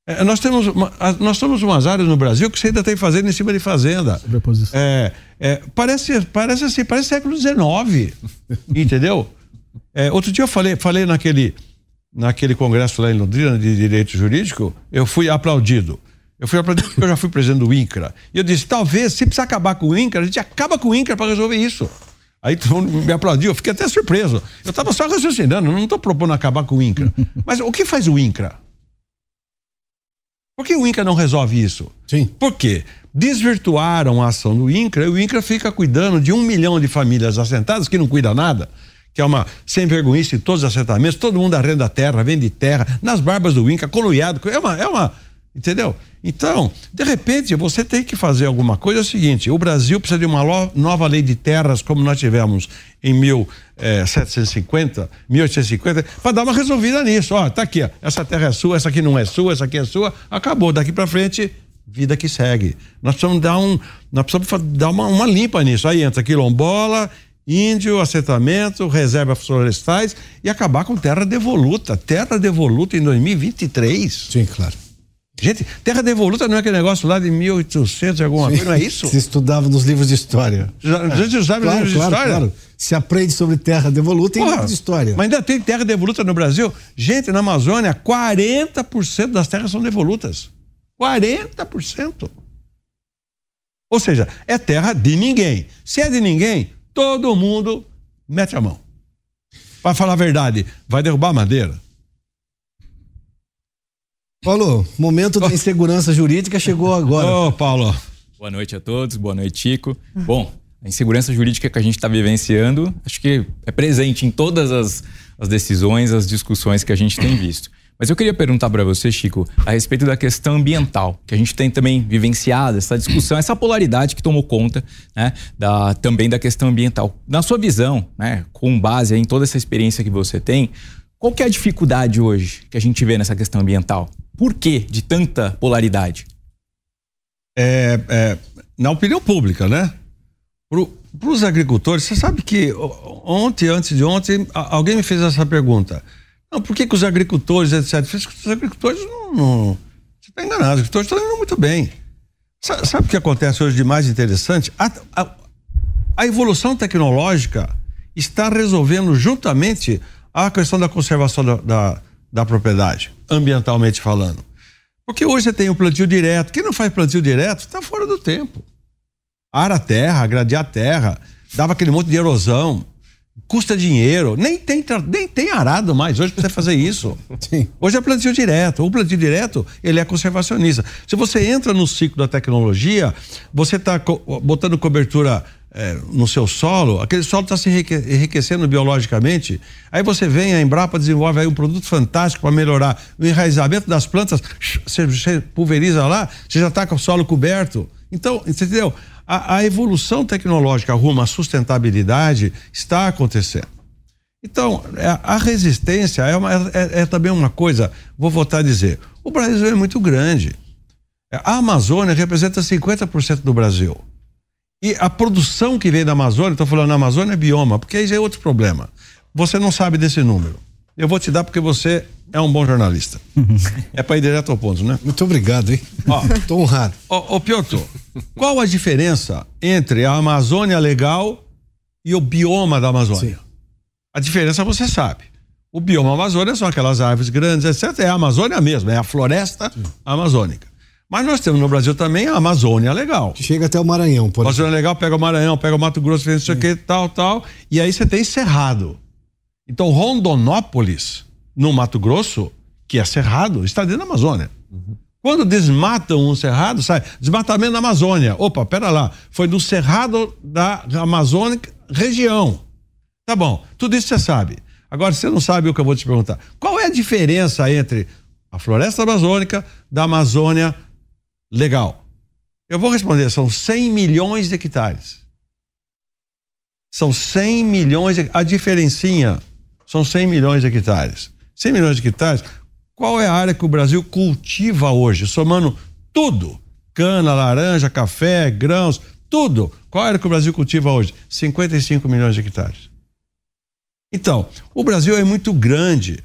É, nós temos uma- nós temos umas áreas no Brasil que você ainda tem fazenda em cima de fazenda. Sobreposição. É, é, parece, parece assim, parece século XIX. [LAUGHS] entendeu? É, outro dia eu falei, falei naquele, naquele congresso lá em Londrina de direito jurídico, eu fui aplaudido. Eu fui aplaudido porque eu já fui presidente do INCRA. E eu disse, talvez, se precisar acabar com o INCRA, a gente acaba com o INCRA para resolver isso. Aí todo mundo me aplaudiu, eu fiquei até surpreso. Eu estava só raciocinando, não estou propondo acabar com o INCRA. [LAUGHS] Mas o que faz o INCRA? Por que o INCRA não resolve isso? Sim. Por quê? Desvirtuaram a ação do INCRA e o INCRA fica cuidando de um milhão de famílias assentadas que não cuida nada, que é uma sem vergonhice em todos os assentamentos, todo mundo arrenda terra, vende terra, nas barbas do INCRA, coluiado, é uma, é uma, entendeu? Então, de repente, você tem que fazer alguma coisa, é o seguinte, o Brasil precisa de uma nova lei de terras, como nós tivemos em 1750, 1850, para dar uma resolvida nisso, ó, tá aqui, ó, essa terra é sua, essa aqui não é sua, essa aqui é sua, acabou, daqui para frente, vida que segue. Nós precisamos dar um, nós precisamos dar uma, uma limpa nisso. Aí entra quilombola, índio, assentamento, reservas florestais e acabar com terra devoluta. Terra devoluta em 2023. Sim, claro. Gente, terra devoluta não é aquele negócio lá de 1800 e alguma coisa, não é isso? Se estudava nos livros de história. Já- A gente sabe Claro, livros de claro, história? claro. Se aprende sobre terra devoluta em Porra, livro de história. Mas ainda tem terra devoluta no Brasil? Gente, na Amazônia, 40% das terras são devolutas. 40%. Ou seja, é terra de ninguém. Se é de ninguém, todo mundo mete a mão. Para falar a verdade, vai derrubar madeira? Paulo, momento da insegurança jurídica chegou agora. Ô, oh, Paulo. Boa noite a todos, boa noite, Chico. Bom, a insegurança jurídica que a gente está vivenciando, acho que é presente em todas as, as decisões, as discussões que a gente tem visto. Mas eu queria perguntar para você, Chico, a respeito da questão ambiental, que a gente tem também vivenciado essa discussão, essa polaridade que tomou conta, né, da, também da questão ambiental. Na sua visão, né, com base em toda essa experiência que você tem, qual que é a dificuldade hoje que a gente vê nessa questão ambiental? Por que de tanta polaridade? É, é, na opinião pública, né? Para os agricultores, você sabe que ontem, antes de ontem, alguém me fez essa pergunta. Não, por que, que os agricultores, etc. Os agricultores não. não você está enganado, os agricultores estão indo muito bem. Sabe, sabe o que acontece hoje de mais interessante? A, a, a evolução tecnológica está resolvendo juntamente a questão da conservação da, da, da propriedade, ambientalmente falando. Porque hoje você tem o plantio direto. Quem não faz plantio direto está fora do tempo. Ara a terra, gradear a terra, dava aquele monte de erosão, custa dinheiro, nem tem, nem tem arado mais hoje para você fazer isso. [LAUGHS] Sim. Hoje é plantio direto. O plantio direto, ele é conservacionista. Se você entra no ciclo da tecnologia, você está co botando cobertura é, no seu solo, aquele solo está se enriquecendo biologicamente. Aí você vem, a Embrapa desenvolve aí um produto fantástico para melhorar o enraizamento das plantas, você pulveriza lá, você já está com o solo coberto. Então, entendeu? A, a evolução tecnológica rumo à sustentabilidade está acontecendo. Então, é, a resistência é, uma, é, é também uma coisa, vou voltar a dizer, o Brasil é muito grande. A Amazônia representa 50% do Brasil. E a produção que vem da Amazônia, estou falando na Amazônia é bioma, porque aí já é outro problema. Você não sabe desse número. Eu vou te dar porque você é um bom jornalista. [LAUGHS] é para ir direto ao ponto, né? Muito obrigado, hein? Ó, [LAUGHS] tô honrado. Ô, ô Piotr, qual a diferença entre a Amazônia legal e o bioma da Amazônia? Sim. A diferença você sabe. O bioma Amazônia são aquelas árvores grandes, etc. É a Amazônia mesmo, é a floresta Sim. amazônica. Mas nós temos no Brasil também a Amazônia Legal. Que chega até o Maranhão, por Amazônia Legal pega o Maranhão, pega o Mato Grosso, não sei o que, tal, tal. E aí você tem Cerrado. Então Rondonópolis, no Mato Grosso, que é Cerrado, está dentro da Amazônia. Uhum. Quando desmatam um cerrado, sai desmatamento da Amazônia. Opa, pera lá, foi do cerrado da Amazônia região. Tá bom, tudo isso você sabe. Agora você não sabe o que eu vou te perguntar. Qual é a diferença entre a floresta amazônica da Amazônia Legal. Eu vou responder, são 100 milhões de hectares. São 100 milhões de, a diferencinha são 100 milhões de hectares. 100 milhões de hectares, qual é a área que o Brasil cultiva hoje, somando tudo? Cana, laranja, café, grãos, tudo. Qual é a área que o Brasil cultiva hoje? 55 milhões de hectares. Então, o Brasil é muito grande.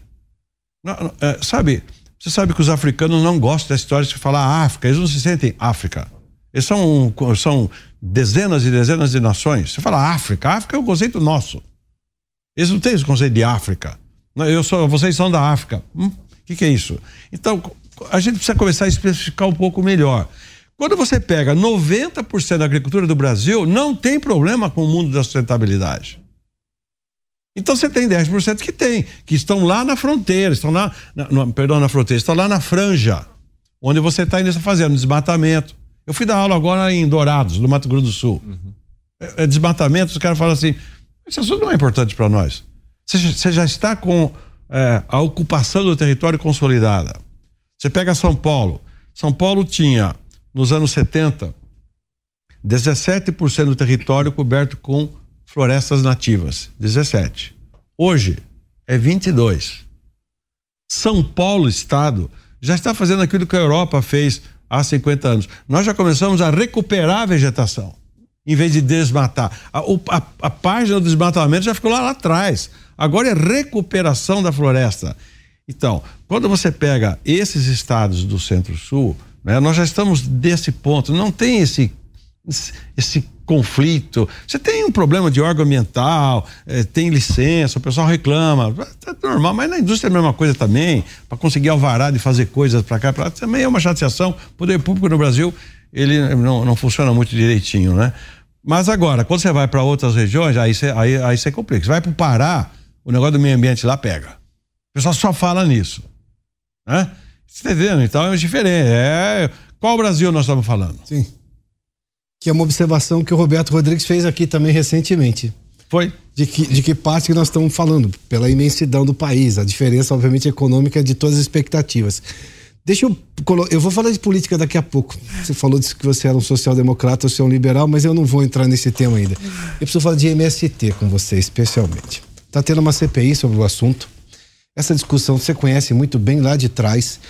É, sabe, você sabe que os africanos não gostam da história de falar África, eles não se sentem África. Eles são, são dezenas e dezenas de nações. Você fala África, África é um conceito nosso. Eles não têm esse conceito de África. Eu sou, vocês são da África. O hum, que, que é isso? Então, a gente precisa começar a especificar um pouco melhor. Quando você pega 90% da agricultura do Brasil, não tem problema com o mundo da sustentabilidade. Então você tem 10% que tem, que estão lá na fronteira, estão lá, na, perdão, na fronteira, estão lá na franja, onde você está indo fazendo desmatamento. Eu fui dar aula agora em Dourados, no Mato Grosso do Sul. Uhum. É, é desmatamento, os caras falam assim: esse assunto não é importante para nós. Você, já está com é, a ocupação do território consolidada. Você pega São Paulo. São Paulo tinha, nos anos 70, 17% do território coberto com florestas nativas, 17. Hoje é 22. São Paulo, estado, já está fazendo aquilo que a Europa fez há 50 anos. Nós já começamos a recuperar a vegetação, em vez de desmatar. A, a, a página do desmatamento já ficou lá, lá atrás. Agora é recuperação da floresta. Então, quando você pega esses estados do Centro-Sul, né, nós já estamos desse ponto. Não tem esse, esse conflito. Você tem um problema de órgão ambiental, é, tem licença, o pessoal reclama. É normal, mas na indústria é a mesma coisa também. Para conseguir alvará de fazer coisas para cá, pra, também é uma chateação. O poder público no Brasil, ele não, não funciona muito direitinho, né? Mas agora, quando você vai para outras regiões, aí você aí, aí complica. Você vai para o Pará, o negócio do meio ambiente lá pega. O pessoal só fala nisso. Né? Você tá entendendo? Então é diferente. É... Qual Brasil nós estamos falando? Sim. Que é uma observação que o Roberto Rodrigues fez aqui também recentemente. Foi. De que, de que parte que nós estamos falando, pela imensidão do país, a diferença, obviamente, econômica de todas as expectativas. Deixa eu. Eu vou falar de política daqui a pouco. Você falou disso que você era um social-democrata, ou um liberal, mas eu não vou entrar nesse tema ainda. Eu preciso falar de MST com você, especialmente. Está tendo uma CPI sobre o assunto. Essa discussão você conhece muito bem lá de trás.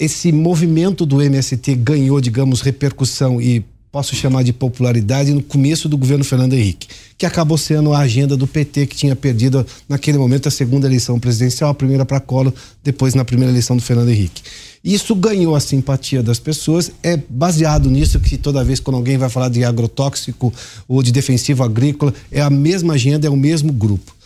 Esse movimento do MST ganhou, digamos, repercussão e posso chamar de popularidade no começo do governo Fernando Henrique, que acabou sendo a agenda do PT que tinha perdido naquele momento a segunda eleição presidencial, a primeira para Collor, depois na primeira eleição do Fernando Henrique. Isso ganhou a simpatia das pessoas, é baseado nisso que toda vez quando alguém vai falar de agrotóxico ou de defensivo agrícola, é a mesma agenda, é o mesmo grupo.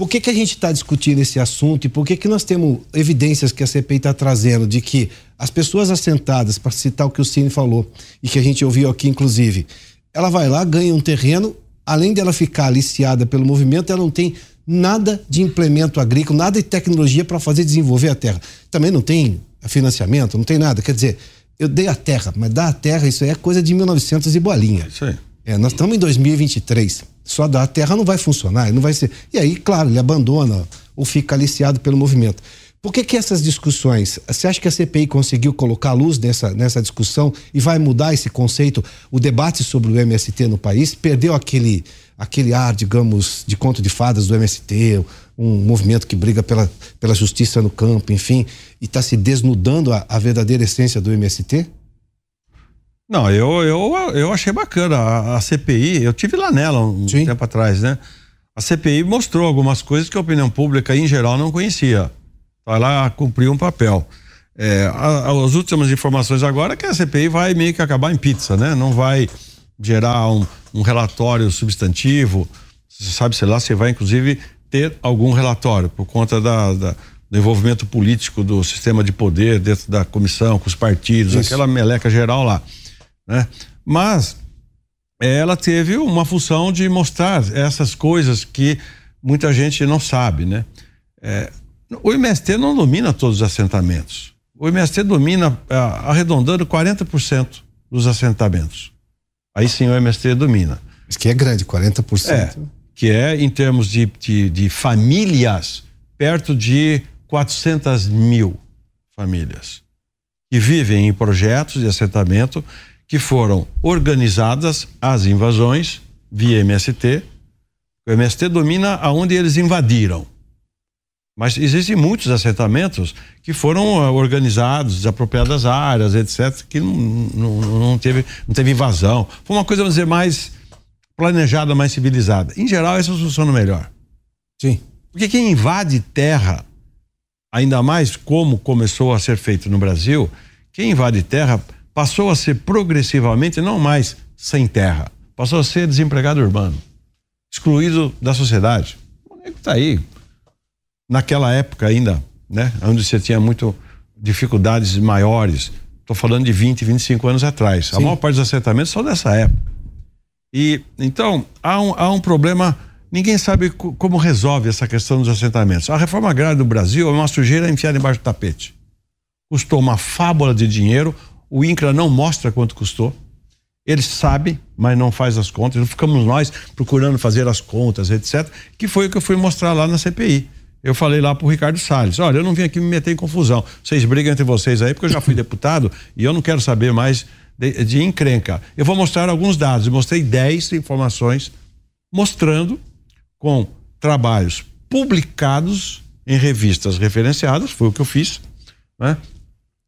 Por que, que a gente está discutindo esse assunto e por que, que nós temos evidências que a CPI está trazendo de que as pessoas assentadas, para citar o que o Cine falou e que a gente ouviu aqui, inclusive, ela vai lá, ganha um terreno, além dela ficar aliciada pelo movimento, ela não tem nada de implemento agrícola, nada de tecnologia para fazer desenvolver a terra. Também não tem financiamento, não tem nada. Quer dizer, eu dei a terra, mas dar a terra, isso aí é coisa de 1900 e bolinha. Isso aí. É, nós estamos em 2023. Só dar a terra não vai funcionar, não vai ser. E aí, claro, ele abandona ou fica aliciado pelo movimento. Por que, que essas discussões? Você acha que a CPI conseguiu colocar luz nessa, nessa discussão e vai mudar esse conceito, o debate sobre o MST no país? Perdeu aquele, aquele ar, digamos, de conto de fadas do MST, um movimento que briga pela, pela justiça no campo, enfim, e está se desnudando a, a verdadeira essência do MST? Não, eu, eu, eu achei bacana. A, a CPI, eu tive lá nela um Sim. tempo atrás, né? A CPI mostrou algumas coisas que a opinião pública em geral não conhecia. Vai lá cumprir um papel. É, a, as últimas informações agora é que a CPI vai meio que acabar em pizza, né? Não vai gerar um, um relatório substantivo. Você sabe, sei lá, você vai inclusive ter algum relatório por conta da, da do envolvimento político do sistema de poder dentro da comissão, com os partidos, Isso. aquela meleca geral lá né? Mas ela teve uma função de mostrar essas coisas que muita gente não sabe, né? É, o MST não domina todos os assentamentos. O MST domina, é, arredondando, 40% dos assentamentos. Aí sim o MST domina. Isso que é grande, 40%. É, que é, em termos de, de, de famílias, perto de 400 mil famílias que vivem em projetos de assentamento que foram organizadas as invasões via MST. O MST domina aonde eles invadiram. Mas existem muitos assentamentos que foram uh, organizados, desapropriadas áreas, etc., que não, não, não, teve, não teve invasão. Foi uma coisa, vamos dizer, mais planejada, mais civilizada. Em geral, isso funciona melhor. Sim. Porque quem invade terra, ainda mais como começou a ser feito no Brasil, quem invade terra passou a ser progressivamente não mais sem terra, passou a ser desempregado urbano, excluído da sociedade. O nego está aí. Naquela época ainda, né, onde você tinha muito dificuldades maiores, estou falando de 20, 25 anos atrás. Sim. A maior parte dos assentamentos são dessa época. E então há um, há um problema. Ninguém sabe como resolve essa questão dos assentamentos. A reforma agrária do Brasil é uma sujeira enfiada embaixo do tapete. Custou uma fábula de dinheiro, o INCRA não mostra quanto custou. Ele sabe, mas não faz as contas. Ficamos nós procurando fazer as contas, etc. Que foi o que eu fui mostrar lá na CPI. Eu falei lá pro Ricardo Salles: olha, eu não vim aqui me meter em confusão. Vocês brigam entre vocês aí, porque eu já fui deputado e eu não quero saber mais de, de encrenca. Eu vou mostrar alguns dados. Eu mostrei 10 informações mostrando com trabalhos publicados em revistas referenciadas, foi o que eu fiz, né?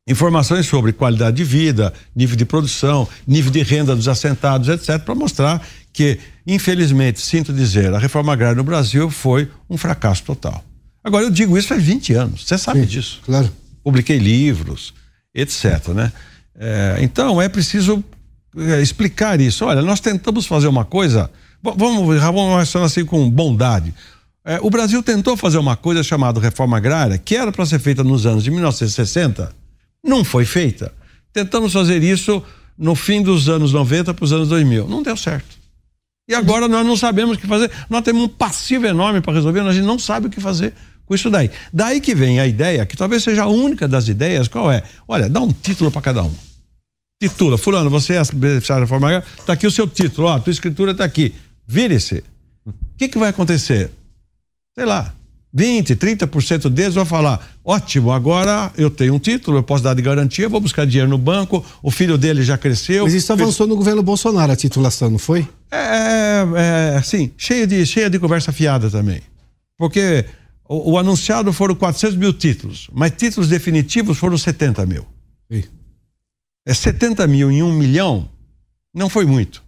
Informações sobre qualidade de vida, nível de produção, nível de renda dos assentados, etc., para mostrar que, infelizmente, sinto dizer, a reforma agrária no Brasil foi um fracasso total. Agora, eu digo isso faz 20 anos, você sabe Sim, disso. Claro. Publiquei livros, etc. Né? É, então, é preciso é, explicar isso. Olha, nós tentamos fazer uma coisa, vamos, vamos relacionar assim com bondade. É, o Brasil tentou fazer uma coisa chamada reforma agrária, que era para ser feita nos anos de 1960 não foi feita. Tentamos fazer isso no fim dos anos 90 para os anos 2000. Não deu certo. E agora nós não sabemos o que fazer. Nós temos um passivo enorme para resolver, nós não sabe o que fazer com isso daí. Daí que vem a ideia, que talvez seja a única das ideias, qual é? Olha, dá um título para cada um. Titula, fulano, você é beneficiário da reforma agrária, tá aqui o seu título, ó, a tua escritura tá aqui. Vire-se. O que que vai acontecer? Sei lá, 20, 30% deles vão falar: ótimo, agora eu tenho um título, eu posso dar de garantia, vou buscar dinheiro no banco, o filho dele já cresceu. Mas isso avançou no governo Bolsonaro, a titulação, não foi? É, é sim, cheia de, cheia de conversa fiada também. Porque o, o, anunciado foram 400 mil títulos, mas títulos definitivos foram 70 mil. Sim. É 70 mil em um milhão, não foi muito.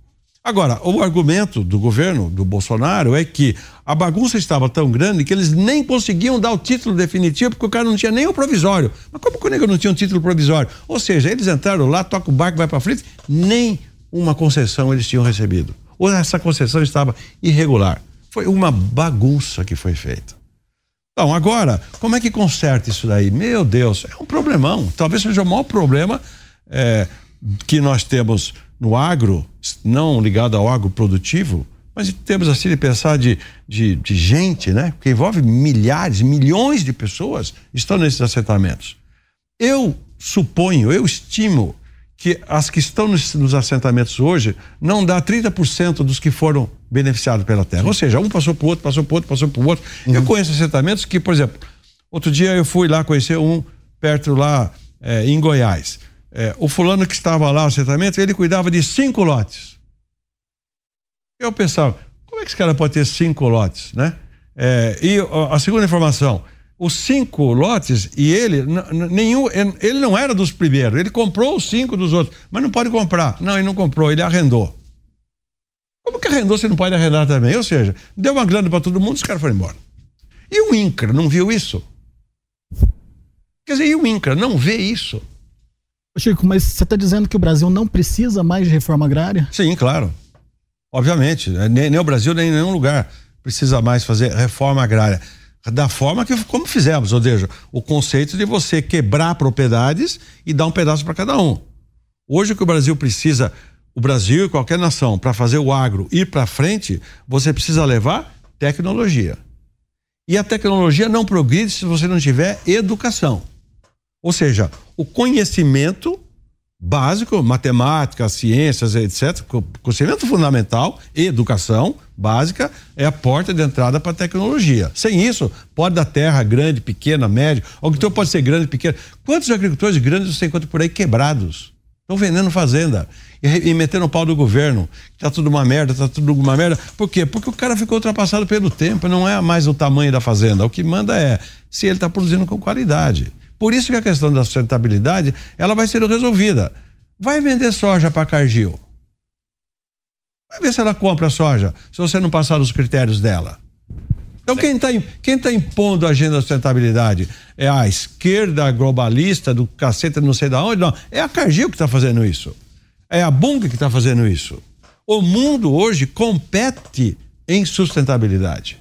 Agora, o argumento do governo, do Bolsonaro, é que a bagunça estava tão grande que eles nem conseguiam dar o título definitivo porque o cara não tinha nem o provisório. Mas como que o nego não tinha um título provisório? Ou seja, eles entraram lá, toca o barco, vai para frente, nem uma concessão eles tinham recebido. Ou essa concessão estava irregular. Foi uma bagunça que foi feita. Então, agora, como é que conserta isso daí? Meu Deus, é um problemão. Talvez seja o maior problema é, que nós temos no agro, não ligado ao agro produtivo, mas temos assim de pensar de, de, de gente, né? Que envolve milhares, milhões de pessoas estão nesses assentamentos. Eu suponho, eu estimo que as que estão nos, nos assentamentos hoje não dá 30% dos que foram beneficiados pela terra. Ou seja, um passou para o outro, passou para o outro, passou para o outro. Uhum. Eu conheço assentamentos que, por exemplo, outro dia eu fui lá conhecer um perto lá é, em Goiás. É, o fulano que estava lá no assentamento, ele cuidava de cinco lotes. Eu pensava, como é que esse cara pode ter cinco lotes, né? É, e a segunda informação, os cinco lotes e ele nenhum ele não era dos primeiros ele comprou os cinco dos outros mas não pode comprar. Não ele não comprou ele arrendou. Como que arrendou se não pode arrendar também? Ou seja deu uma grana para todo mundo os caras foram embora. E o INCRA não viu isso? Quer dizer e o INCRA não vê isso Chico, mas você está dizendo que o Brasil não precisa mais de reforma agrária? Sim, claro. Obviamente. Né? Nem, nem o Brasil, nem nenhum lugar precisa mais fazer reforma agrária. Da forma que como fizemos, ou seja, o conceito de você quebrar propriedades e dar um pedaço para cada um. Hoje o que o Brasil precisa, o Brasil e qualquer nação, para fazer o agro ir para frente, você precisa levar tecnologia. E a tecnologia não progride se você não tiver educação. Ou seja, o conhecimento básico, matemática, ciências, etc., conhecimento fundamental educação básica é a porta de entrada para a tecnologia. Sem isso, pode dar terra grande, pequena, média, o agricultor pode ser grande, pequeno. Quantos agricultores grandes você encontra por aí quebrados? Estão vendendo fazenda e, e metendo o pau do governo. Tá tudo uma merda, tá tudo uma merda. Por quê? Porque o cara ficou ultrapassado pelo tempo, não é mais o tamanho da fazenda. O que manda é se ele está produzindo com qualidade. Por isso que a questão da sustentabilidade, ela vai ser resolvida. Vai vender soja para Cargill. Vai ver se ela compra soja, se você não passar os critérios dela. Então quem está quem tá impondo a agenda da sustentabilidade é a esquerda globalista do caceta não sei da onde, não. É a Cargill que está fazendo isso. É a Bunga que está fazendo isso. O mundo hoje compete em sustentabilidade.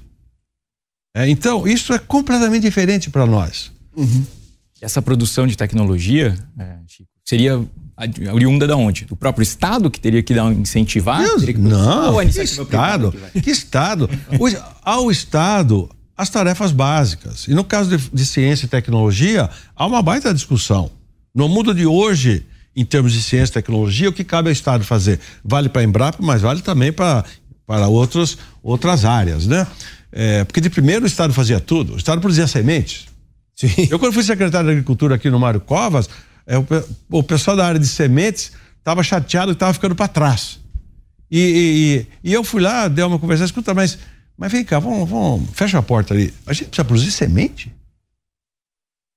É, então, isso é completamente diferente para nós. Uhum essa produção de tecnologia, é, seria oriunda da onde? Do próprio Estado que teria que dar um incentivar? Deus, que não, que Estado, que Estado. ao Estado, as tarefas básicas. E no caso de, de, ciência e tecnologia, há uma baita discussão. No mundo de hoje, em termos de ciência e tecnologia, o que cabe ao Estado fazer? Vale para a Embrapa, mas vale também para para outros, outras áreas, né? É, porque de primeiro o Estado fazia tudo. O Estado produzia sementes, Sim. Eu, quando fui secretário de Agricultura aqui no Mário Covas, é, o, o, pessoal da área de sementes estava chateado e estava ficando para trás. E, e, e, eu fui lá, dei uma conversa, escuta, mas, mas vem cá, vamos, vamos, fecha a porta ali. A gente precisa produzir semente?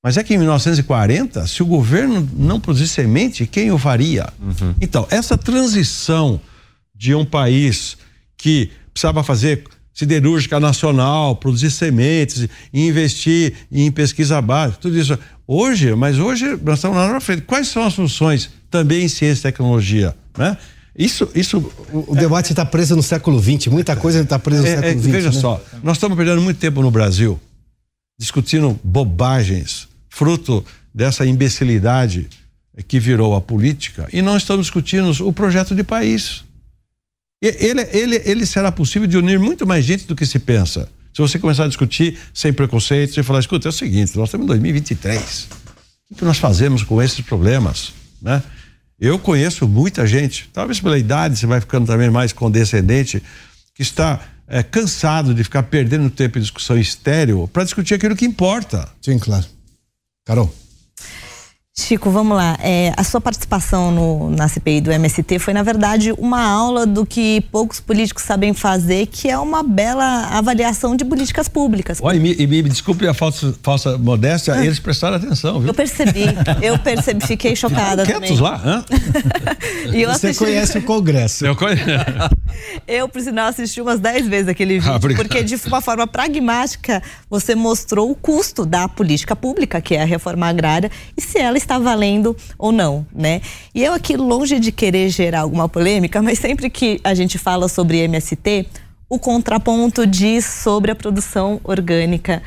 Mas é que em 1940, se o governo não produzir semente, quem o faria? Uhum. Então, essa transição de um país que precisava fazer siderúrgica nacional, produzir sementes, investir em pesquisa básica, tudo isso. Hoje, mas hoje nós estamos lá na frente. Quais são as funções também em ciência e tecnologia, né? Isso, isso. O, o debate está preso no século XX, muita coisa está presa no é, século XX. É, veja né? só, nós estamos perdendo muito tempo no Brasil discutindo bobagens, fruto dessa imbecilidade que virou a política, e não estamos discutindo o projeto de país. Ele, ele, ele será possível de unir muito mais gente do que se pensa. Se você começar a discutir sem preconceito, e falar, escuta, é o seguinte, nós estamos em 2023. O que nós fazemos com esses problemas, né? Eu conheço muita gente, talvez pela idade você vai ficando também mais condescendente, que está é, cansado de ficar perdendo tempo em discussão estéreo para discutir aquilo que importa. Sim, claro. Carol. Chico, vamos lá. É, a sua participação no, na CPI do MST foi, na verdade, uma aula do que poucos políticos sabem fazer, que é uma bela avaliação de políticas públicas. Olha, e me, e me desculpe a falsa, falsa modéstia, ah. eles prestaram atenção, viu? Eu percebi, eu percebi, fiquei chocada Quietos também. lá, hã? [LAUGHS] Você assisti... conhece o Congresso. Eu conheço. [LAUGHS] eu, por sinal, assisti umas 10 vezes aquele vídeo, ah, porque de uma forma pragmática você mostrou o custo da política pública, que é a reforma agrária, e se ela está valendo ou não, né? E eu aqui, longe de querer gerar alguma polêmica, [LAUGHS] mas sempre que a gente fala sobre MST, o contraponto diz sobre a produção orgânica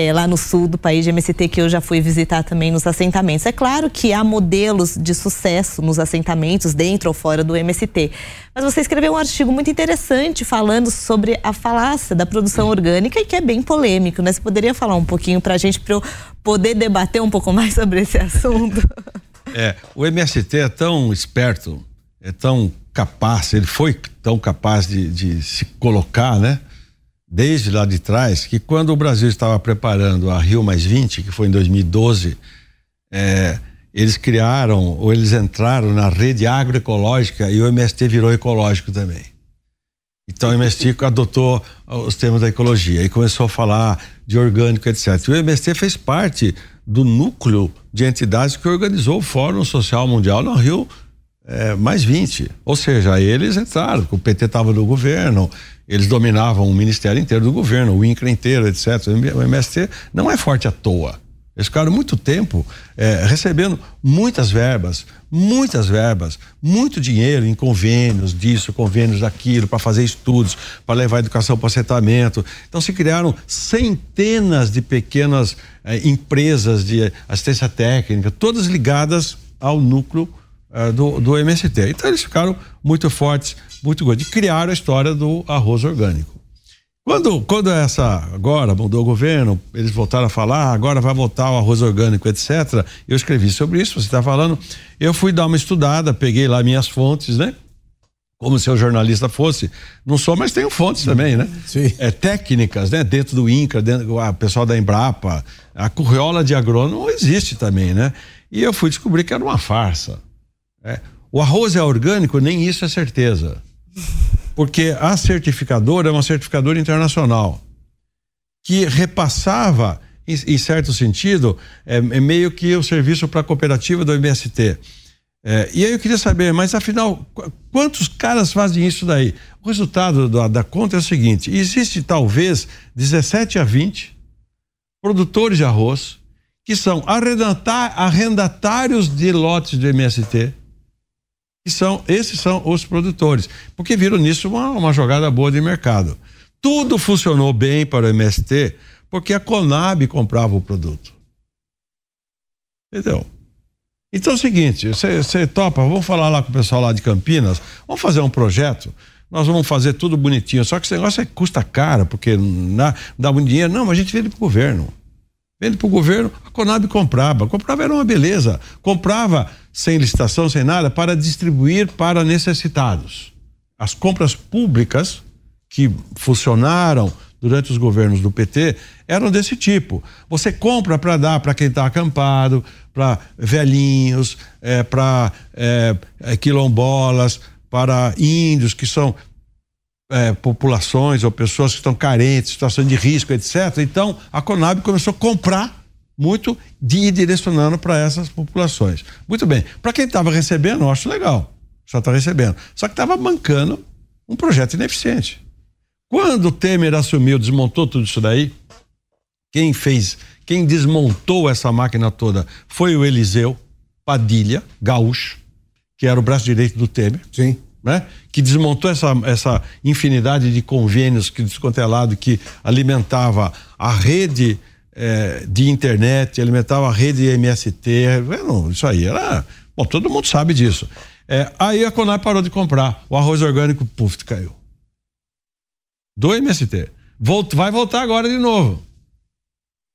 é, lá no sul do país de MST, que eu já fui visitar também nos assentamentos. É claro que há modelos de sucesso nos assentamentos, dentro ou fora do MST. Mas você escreveu um artigo muito interessante falando sobre a falácia da produção orgânica e que é bem polêmico, né? Você poderia falar um pouquinho para a gente, para eu poder debater um pouco mais [LAUGHS] sobre esse assunto? É, o MST é tão esperto, é tão capaz, ele foi tão capaz de, de se colocar, né? Desde lá de trás que quando o Brasil estava preparando a Rio Mais 20, que foi em 2012, é, eles criaram ou eles entraram na rede agroecológica e o MST virou ecológico também. Então o MST [LAUGHS] adotou os termos da ecologia e começou a falar de orgânico, etc. E o MST fez parte do núcleo de entidades que organizou o Fórum Social Mundial no Rio é, mais 20. Ou seja, eles entraram, o PT estava no governo, eles dominavam o ministério inteiro do governo, o INCRA inteiro, etc. O MST não é forte à toa. Eles ficaram muito tempo é, recebendo muitas verbas, muitas verbas, muito dinheiro em convênios disso, convênios daquilo, para fazer estudos, para levar a educação para assentamento. Então se criaram centenas de pequenas é, empresas de assistência técnica, todas ligadas ao núcleo é, do, do MST. Então eles ficaram muito fortes muito grande. Criaram a história do arroz orgânico. Quando, quando essa agora mudou o governo, eles voltaram a falar, agora vai voltar o arroz orgânico, etc. Eu escrevi sobre isso, você está falando. Eu fui dar uma estudada, peguei lá minhas fontes, né? Como se eu jornalista fosse. Não sou, mas tenho fontes também, né? Sim. É, técnicas, né? Dentro do INCRA, dentro, o pessoal da Embrapa, a curriola de agrônomo existe também, né? E eu fui descobrir que era uma farsa. É. O arroz é orgânico, nem isso é certeza. Porque a certificadora é uma certificadora internacional que repassava, em, em certo sentido, é, é, meio que o serviço para a cooperativa do MST. É, e aí eu queria saber, mas afinal, quantos caras fazem isso daí? O resultado da, da conta é o seguinte: existe talvez 17 a 20 produtores de arroz que são arrendatários de lotes do MST que são, esses são os produtores, porque viram nisso uma, uma jogada boa de mercado. Tudo funcionou bem para o MST porque a Conab comprava o produto. Entendeu? Então é o seguinte, você topa, vamos falar lá com o pessoal lá de Campinas, vamos fazer um projeto, nós vamos fazer tudo bonitinho, só que esse negócio é, custa caro, porque dá, dá muito dinheiro, não, mas a gente vende para o governo. Vende para o governo, a Conab comprava. Comprava era uma beleza. Comprava sem licitação, sem nada, para distribuir para necessitados. As compras públicas que funcionaram durante os governos do PT eram desse tipo. Você compra para dar para quem está acampado, para velhinhos, é, para é, é, quilombolas, para índios que são é, populações ou pessoas que estão carentes, situação de risco, etc. Então, a Conab começou a comprar muito de ir direcionando para essas populações. Muito bem. Para quem estava recebendo, eu acho legal. Só está recebendo. Só que estava bancando um projeto ineficiente. Quando o Temer assumiu, desmontou tudo isso daí, quem fez, quem desmontou essa máquina toda foi o Eliseu Padilha, gaúcho, que era o braço direito do Temer. Sim né? que desmontou essa, essa infinidade de convênios que descontelado que alimentava a rede é, de internet, alimentava a rede MST. Isso aí era. Bom, todo mundo sabe disso. É, aí a Conab parou de comprar. O arroz orgânico, puf, caiu. Do MST. Volt, vai voltar agora de novo.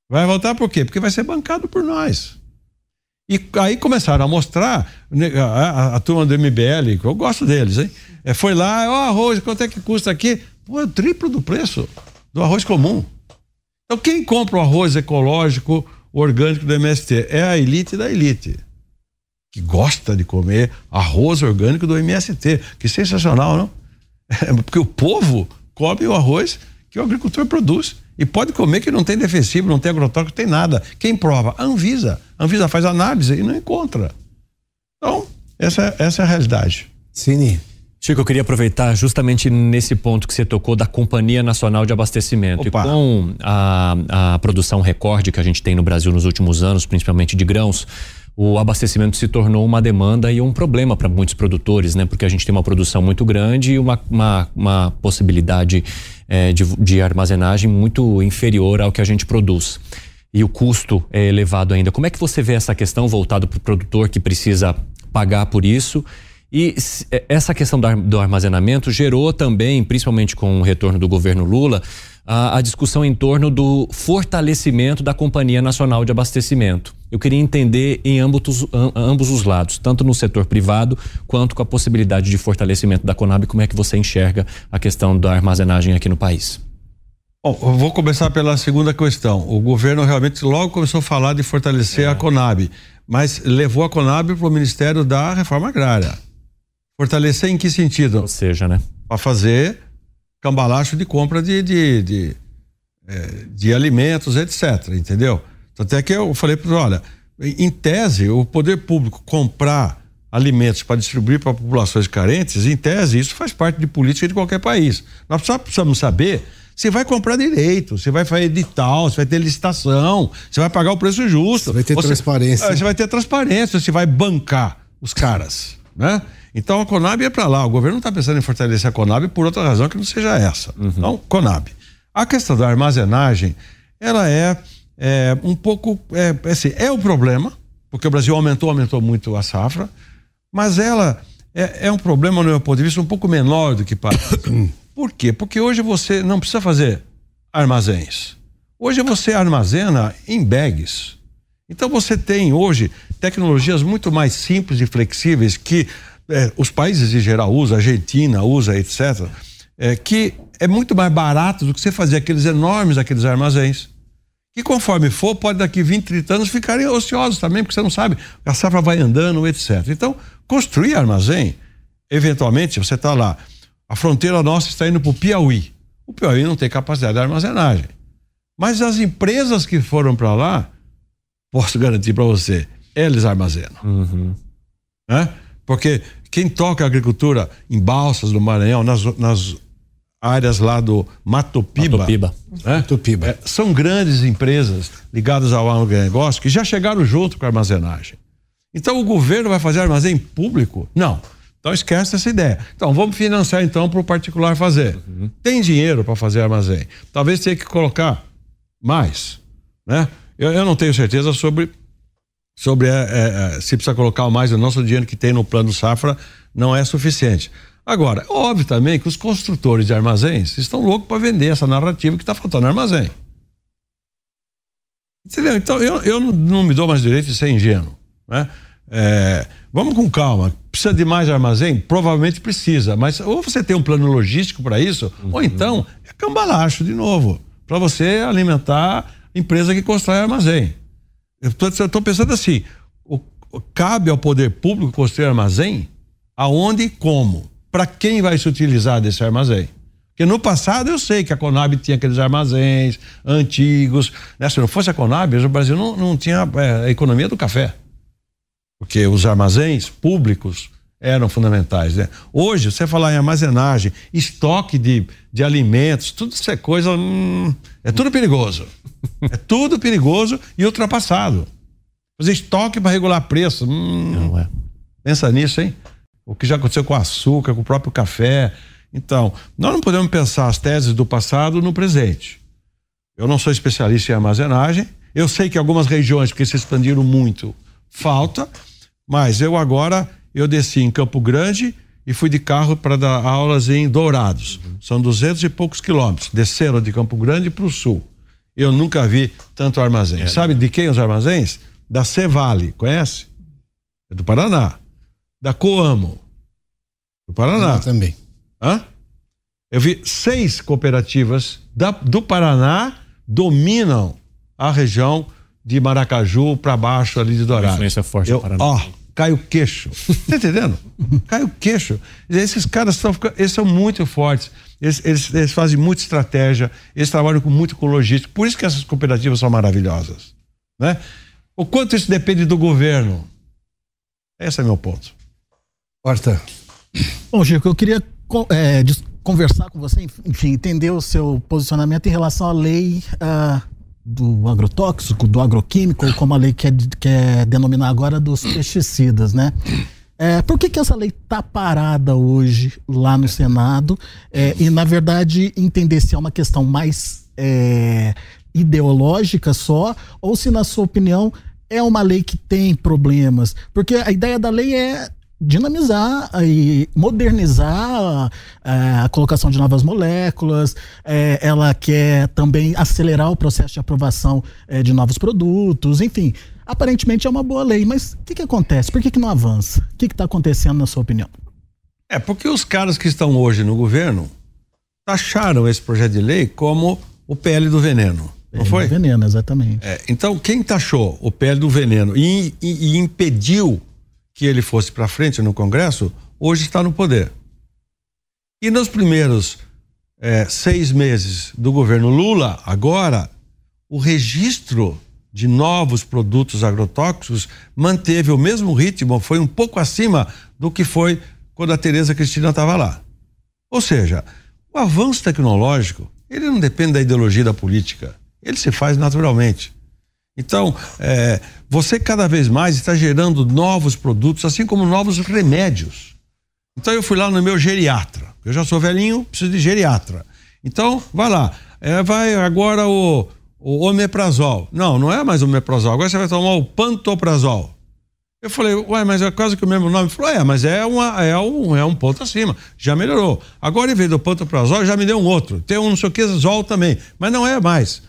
Vai voltar por quê? Porque vai ser bancado por nós. E aí começaram a mostrar, né, a, a, a turma do MBL, eu gosto deles, hein? É, foi lá, ó, arroz, quanto é que custa aqui? Pô, é o triplo do preço do arroz comum. Então, quem compra o arroz ecológico, orgânico do MST? É a elite da elite. Que gosta de comer arroz orgânico do MST. Que sensacional, não? É porque o povo come o arroz que o agricultor produz. E pode comer que não tem defensivo, não tem agrotóxico, não tem nada. Quem prova? A Anvisa. A Anvisa faz análise e não encontra. Então, essa, essa é a realidade. Cine. Chico, eu queria aproveitar justamente nesse ponto que você tocou da Companhia Nacional de Abastecimento. Opa. E com a, a produção recorde que a gente tem no Brasil nos últimos anos, principalmente de grãos, o abastecimento se tornou uma demanda e um problema para muitos produtores, né? Porque a gente tem uma produção muito grande e uma, uma, uma possibilidade é, de, de armazenagem muito inferior ao que a gente produz e o custo é elevado ainda. Como é que você vê essa questão voltado para o produtor que precisa pagar por isso? E é, essa questão do armazenamento gerou também, principalmente com o retorno do governo Lula, a, a, discussão em torno do fortalecimento da Companhia Nacional de Abastecimento. Eu queria entender em ambos, ambos os lados, tanto no setor privado quanto com a possibilidade de fortalecimento da Conab, como é que você enxerga a questão da armazenagem aqui no país? Bom, eu vou começar pela segunda questão. O governo realmente logo começou a falar de fortalecer é. a Conab, mas levou a Conab para o Ministério da Reforma Agrária. Fortalecer em que sentido? Ou seja, né? Para fazer cambalacho de compra de, de, de, é, de alimentos, etc. Entendeu? Até que eu falei para olha, em tese, o poder público comprar alimentos para distribuir para populações carentes, em tese, isso faz parte de política de qualquer país. Nós só precisamos saber se vai comprar direito, se vai fazer edital, se vai ter licitação, se vai pagar o preço justo. Você vai ter você, transparência. Você vai ter transparência, se vai bancar os caras, né? Então a Conab é para lá. O governo não está pensando em fortalecer a Conab por outra razão que não seja essa. Uhum. Então, Conab. A questão da armazenagem, ela é, é um pouco. É, é, assim, é o problema, porque o Brasil aumentou, aumentou muito a safra, mas ela é, é um problema, no meu ponto de vista, um pouco menor do que parece. [COUGHS] por quê? Porque hoje você não precisa fazer armazéns. Hoje você armazena em bags. Então você tem hoje tecnologias muito mais simples e flexíveis que é, os países em geral usam, Argentina usa, etc., é, que é muito mais barato do que você fazer aqueles enormes, aqueles armazéns. Que conforme for, pode daqui 20, 30 anos ficarem ociosos também, porque você não sabe, a safra vai andando, etc. Então, construir armazém, eventualmente, você está lá, a fronteira nossa está indo para o Piauí. O Piauí não tem capacidade de armazenagem. Mas as empresas que foram para lá, posso garantir para você, eles armazenam. Uhum. Né? Porque quem toca a agricultura em Balsas, no Maranhão, nas, nas áreas lá do Matopiba. Matopiba. Né? Matopiba. É, são grandes empresas ligadas ao agronegócio que já chegaram junto com a armazenagem. Então o governo vai fazer armazém público? Não. Então esquece essa ideia. Então vamos financiar então para o particular fazer. Uhum. Tem dinheiro para fazer armazém. Talvez tenha que colocar mais, né? Eu, eu não tenho certeza sobre sobre é, é, é, se precisa colocar mais o nosso dinheiro que tem no plano safra não é suficiente. Agora, é óbvio também que os construtores de armazéns estão loucos para vender essa narrativa que está faltando armazém. Entendeu? Então eu, eu não me dou mais direito de ser ingênuo. Né? É, vamos com calma. Precisa de mais armazém? Provavelmente precisa, mas ou você tem um plano logístico para isso, uhum. ou então é cambalacho de novo, para você alimentar a empresa que constrói armazém. Eu estou pensando assim: o, cabe ao poder público construir armazém? Aonde e como? Para quem vai se utilizar desse armazém? Porque no passado eu sei que a Conab tinha aqueles armazéns antigos. Né? Se não fosse a Conab, o Brasil não, não tinha é, a economia do café. Porque os armazéns públicos eram fundamentais. Né? Hoje, você falar em armazenagem, estoque de, de alimentos, tudo isso é coisa. Hum, é tudo perigoso. [LAUGHS] é tudo perigoso e ultrapassado. Fazer estoque para regular preço. Hum, Não é. Pensa nisso, hein? O que já aconteceu com o açúcar, com o próprio café. Então, nós não podemos pensar as teses do passado no presente. Eu não sou especialista em armazenagem. Eu sei que algumas regiões, porque se expandiram muito, falta. Mas eu agora, eu desci em Campo Grande e fui de carro para dar aulas em Dourados. Uhum. São duzentos e poucos quilômetros. Desceram de Campo Grande para o sul. Eu nunca vi tanto armazém. É. Sabe de quem os armazéns? Da Cevale, conhece? É do Paraná. Da Coamo. Do Paraná. Eu também. Hã? Eu vi seis cooperativas da, do Paraná dominam a região de Maracaju para baixo ali de Dourados. Influência forte eu, do Paraná. Ó, cai o queixo. Tá entendendo? [LAUGHS] cai o queixo. Esses caras são, eles são muito fortes. Eles, eles, eles, fazem muita estratégia, eles trabalham com muito com logística. Por isso que essas cooperativas são maravilhosas. Né? O quanto isso depende do governo? Esse é meu ponto. Porta. Bom, Chico, eu queria é, conversar com você, enfim, entender o seu posicionamento em relação à lei uh, do agrotóxico, do agroquímico, ou como a lei quer, quer denominar agora dos pesticidas, né? É, por que, que essa lei está parada hoje lá no Senado? É, e, na verdade, entender se é uma questão mais é, ideológica só, ou se, na sua opinião, é uma lei que tem problemas. Porque a ideia da lei é dinamizar e modernizar é, a colocação de novas moléculas, é, ela quer também acelerar o processo de aprovação é, de novos produtos, enfim. Aparentemente é uma boa lei, mas o que, que acontece? Por que, que não avança? O que está acontecendo, na sua opinião? É porque os caras que estão hoje no governo taxaram esse projeto de lei como o PL do veneno. PL não foi? Do veneno, exatamente. É, então, quem taxou o PL do veneno e, e, e impediu que ele fosse para frente no Congresso, hoje está no poder. E nos primeiros é, seis meses do governo Lula, agora, o registro de novos produtos agrotóxicos manteve o mesmo ritmo, foi um pouco acima do que foi quando a Tereza Cristina estava lá. Ou seja, o avanço tecnológico, ele não depende da ideologia da política, ele se faz naturalmente. Então, é, você cada vez mais está gerando novos produtos, assim como novos remédios. Então, eu fui lá no meu geriatra. Eu já sou velhinho, preciso de geriatra. Então, vai lá. É, vai agora o, o omeprazol. Não, não é mais omeprazol. Agora você vai tomar o pantoprazol. Eu falei, ué, mas é quase que o mesmo nome. Ele falou, é, mas é, uma, é, um, é um ponto acima. Já melhorou. Agora, em vez do pantoprazol, já me deu um outro. Tem um não sei o que, zol também. Mas não é mais.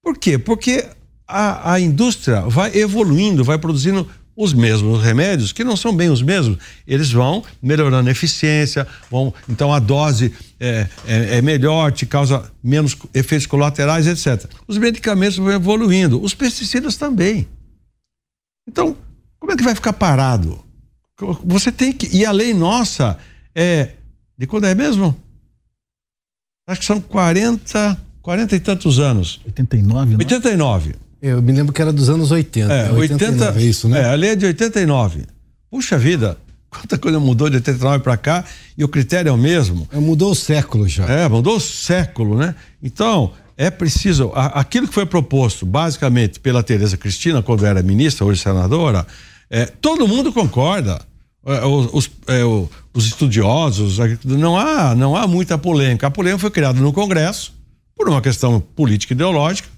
Por quê? Porque a, a indústria vai evoluindo, vai produzindo os mesmos remédios, que não são bem os mesmos, eles vão melhorando a eficiência, vão, então a dose é, é, é, melhor, te causa menos efeitos colaterais, etc. Os medicamentos vão evoluindo, os pesticidas também. Então, como é que vai ficar parado? Você tem que. E a lei nossa é. De quando é mesmo? Acho que são 40, 40 e tantos anos. 89, né? 89. Eu me lembro que era dos anos 80. É, 80, é isso, né? É, a lei é de 89. Puxa vida, [LAUGHS] quanta coisa mudou de 89 para cá e o critério é o mesmo. É, mudou o século já. É, mudou o século, né? Então, é preciso, a, aquilo que foi proposto basicamente pela Tereza Cristina, quando era ministra, hoje senadora, é, todo mundo concorda. É, os, é, os estudiosos, não há, não há muita polêmica. A polêmica foi criada no Congresso por uma questão política ideológica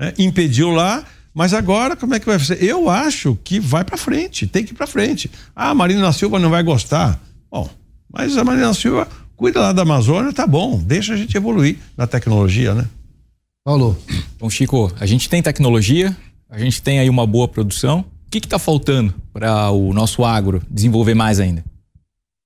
né? impediu lá, mas agora como é que vai ser? Eu acho que vai para frente, tem que ir para frente. Ah, a Marina Silva não vai gostar. Bom, mas a Marina Silva cuida lá da Amazônia, tá bom, deixa a gente evoluir na tecnologia, né? Paulo. Bom, Chico, a gente tem tecnologia, a gente tem aí uma boa produção. O que está faltando para o nosso agro desenvolver mais ainda?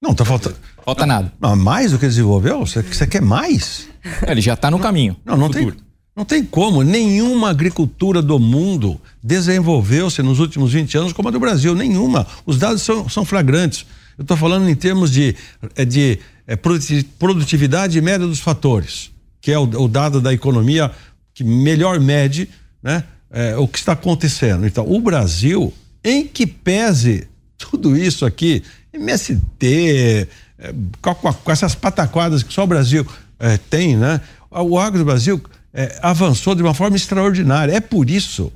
Não, tá faltando. Falta nada. Não, mais do que desenvolveu? Você, quer mais? Ele já está no caminho. Não, não tem. Não tem como, nenhuma agricultura do mundo desenvolveu-se nos últimos 20 anos como a do Brasil, nenhuma. Os dados são, são flagrantes. Eu estou falando em termos de, é, de é, produtividade média dos fatores, que é o, o, dado da economia que melhor mede né, é, o que está acontecendo. Então, o Brasil, em que pese tudo isso aqui, MST, é, com, com, essas pataquadas que só o Brasil é, tem, né? O agro Brasil é, avançou de uma forma extraordinária. É por isso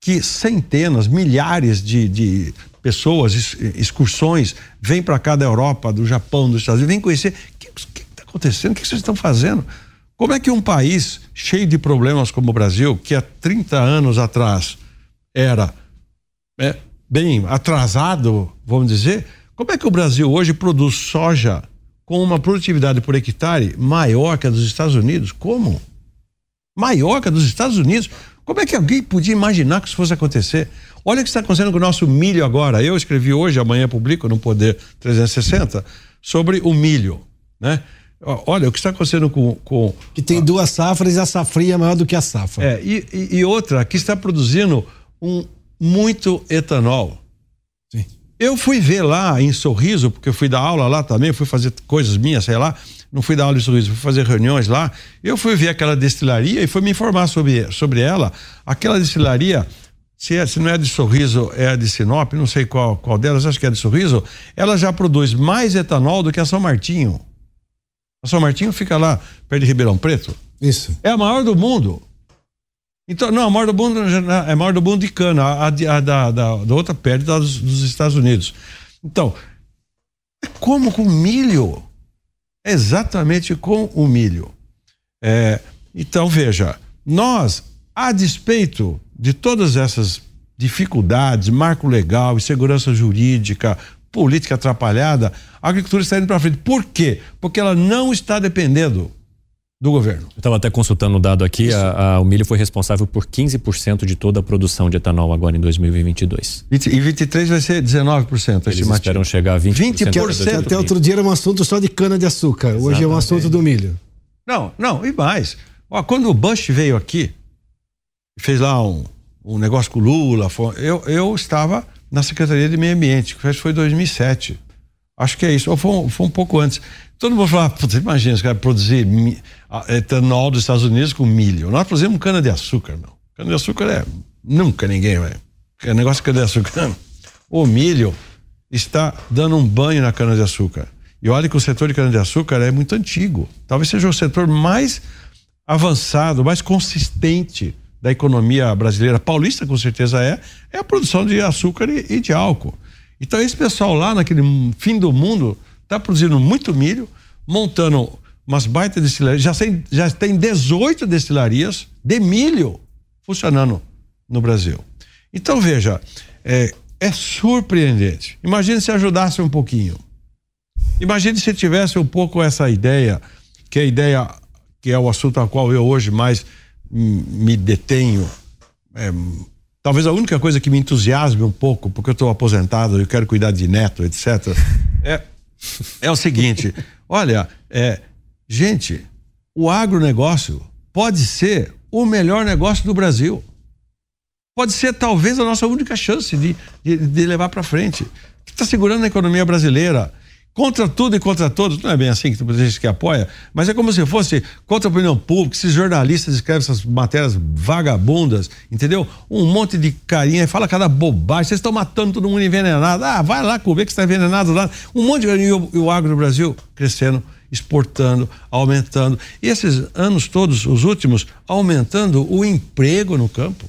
que centenas, milhares de, de pessoas, excursões, vêm para cá da Europa, do Japão, dos Estados Unidos, vêm conhecer o que está acontecendo, o que vocês estão fazendo. Como é que um país cheio de problemas como o Brasil, que há 30 anos atrás era é, bem atrasado, vamos dizer, como é que o Brasil hoje produz soja com uma produtividade por hectare maior que a dos Estados Unidos? Como? Maior que a dos Estados Unidos? Como é que alguém podia imaginar que isso fosse acontecer? Olha o que está acontecendo com o nosso milho agora. Eu escrevi hoje, amanhã publico no Poder 360, sobre o milho, né? Olha o que está acontecendo com. com que tem duas safras e a safria é maior do que a safra. É, e, e, e outra que está produzindo um muito etanol. Eu fui ver lá em Sorriso, porque eu fui dar aula lá também, fui fazer coisas minhas, sei lá. Não fui dar aula em Sorriso, fui fazer reuniões lá. Eu fui ver aquela destilaria e fui me informar sobre, sobre ela. Aquela destilaria se, é, se não é de Sorriso, é de Sinop, não sei qual, qual delas, acho que é de Sorriso, ela já produz mais etanol do que a São Martinho. A São Martinho fica lá, perto de Ribeirão Preto. Isso. É a maior do mundo. Então, não, a maior do mundo é a maior do mundo de cana, a, a, a da, da, outra perto dos, dos Estados Unidos. Então, é como com milho. Exatamente com o milho. É, então, veja, nós, a despeito de todas essas dificuldades, marco legal, insegurança jurídica, política atrapalhada, a agricultura está indo para frente. Por quê? Porque ela não está dependendo do governo. Eu estava até consultando o dado aqui, a, a, o milho foi responsável por 15% de toda a produção de etanol agora em 2022. E 23 vai ser 19%. Eles esperam chegar a 20%. 20%. Até outro dia era um assunto só de cana de açúcar, Exatamente. hoje é um assunto do milho. Não, não, e mais. Ó, quando o Bush veio aqui, fez lá um, um negócio com o Lula. Foi, eu, eu estava na Secretaria de Meio Ambiente, que foi em 2007. Acho que é isso, ou foi, foi um pouco antes. Todo mundo fala, você imagina, os caras produzir etanol dos Estados Unidos com milho. Nós produzimos cana-de-açúcar, meu. Cana-de-açúcar é. Nunca ninguém vai. É negócio de cana-de-açúcar. [LAUGHS] O milho está dando um banho na cana-de-açúcar. E olha que o setor de cana-de-açúcar é muito antigo. Talvez seja o setor mais avançado, mais consistente da economia brasileira, paulista com certeza é, é a produção de açúcar e, e de álcool. Então esse pessoal lá naquele fim do mundo está produzindo muito milho, montando umas baitas destilarias, já tem, já tem 18 destilarias de milho funcionando no Brasil. Então veja, é, é surpreendente. Imagine se ajudasse um pouquinho. Imagine se tivesse um pouco essa ideia, que é a ideia que é o assunto a qual eu hoje mais me detenho. É, talvez a única coisa que me entusiasme um pouco, porque eu estou aposentado, eu quero cuidar de neto, etc. É, é o seguinte: [LAUGHS] olha, é, gente, o agronegócio pode ser o melhor negócio do Brasil. Pode ser talvez a nossa única chance de, de, de levar para frente. Que está segurando a economia brasileira contra tudo e contra todos. Não é bem assim que tu diz que apoia, mas é como se fosse contra a opinião pública. Esses jornalistas escrevem essas matérias vagabundas, entendeu? Um monte de carinha e fala cada bobagem. Vocês estão matando todo mundo envenenado. Ah, vai lá comer que está envenenado lá. Um monte de e o, e o agro do Brasil crescendo exportando, aumentando. E esses anos todos, os últimos, aumentando o emprego no campo.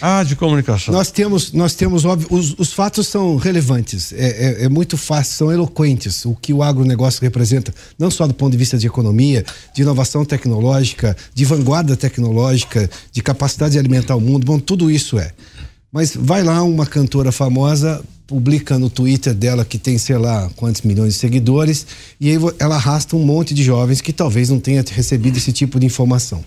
Ah, de comunicação. Nós temos, nós temos óbvio, os, os fatos são relevantes, é, é, é, muito fácil, são eloquentes o que o agronegócio representa, não só do ponto de vista de economia, de inovação tecnológica, de vanguarda tecnológica, de capacidade de alimentar o mundo, bom, tudo isso é. Mas vai lá uma cantora famosa, publica no Twitter dela que tem, sei lá, quantos milhões de seguidores, e aí ela arrasta um monte de jovens que talvez não tenha recebido esse tipo de informação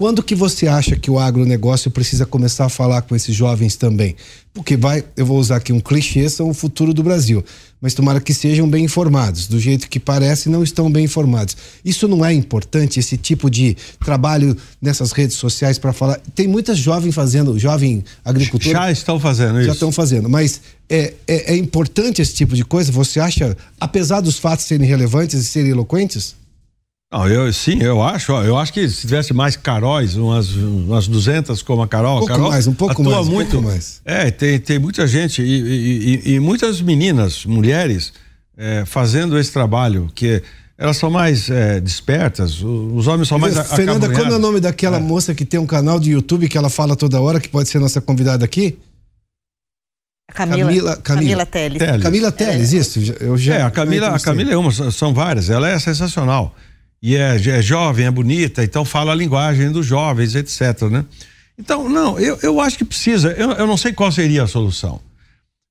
Quando que você acha que o agronegócio precisa começar a falar com esses jovens também? Porque vai, eu vou usar aqui um clichê, são o futuro do Brasil. Mas tomara que sejam bem informados. Do jeito que parece, não estão bem informados. Isso não é importante, esse tipo de trabalho nessas redes sociais para falar. Tem muitas jovens fazendo, jovem agricultor. Já estão fazendo isso. Já estão fazendo. Mas é, é, é importante esse tipo de coisa? Você acha, apesar dos fatos serem relevantes e serem eloquentes? Não, eu sim, eu acho. Eu acho que se tivesse mais Caróis, umas, umas 200 como a Carol. Um pouco Carol mais, um pouco mais, um muito. pouco mais. É, tem, tem muita gente e, e, e, e muitas meninas, mulheres, é, fazendo esse trabalho, que elas são mais é, despertas, os homens são mais Fernanda, como é o nome daquela é. moça que tem um canal de YouTube que ela fala toda hora, que pode ser nossa convidada aqui? Camila, Camila, Camila, Camila Teles. Teles. Camila Teles, isso. Eu já, é, a Camila, a Camila é uma, são várias, ela é sensacional e é, é jovem, é bonita, então fala a linguagem dos jovens, etc. Né? Então, não, eu, eu acho que precisa, eu, eu não sei qual seria a solução.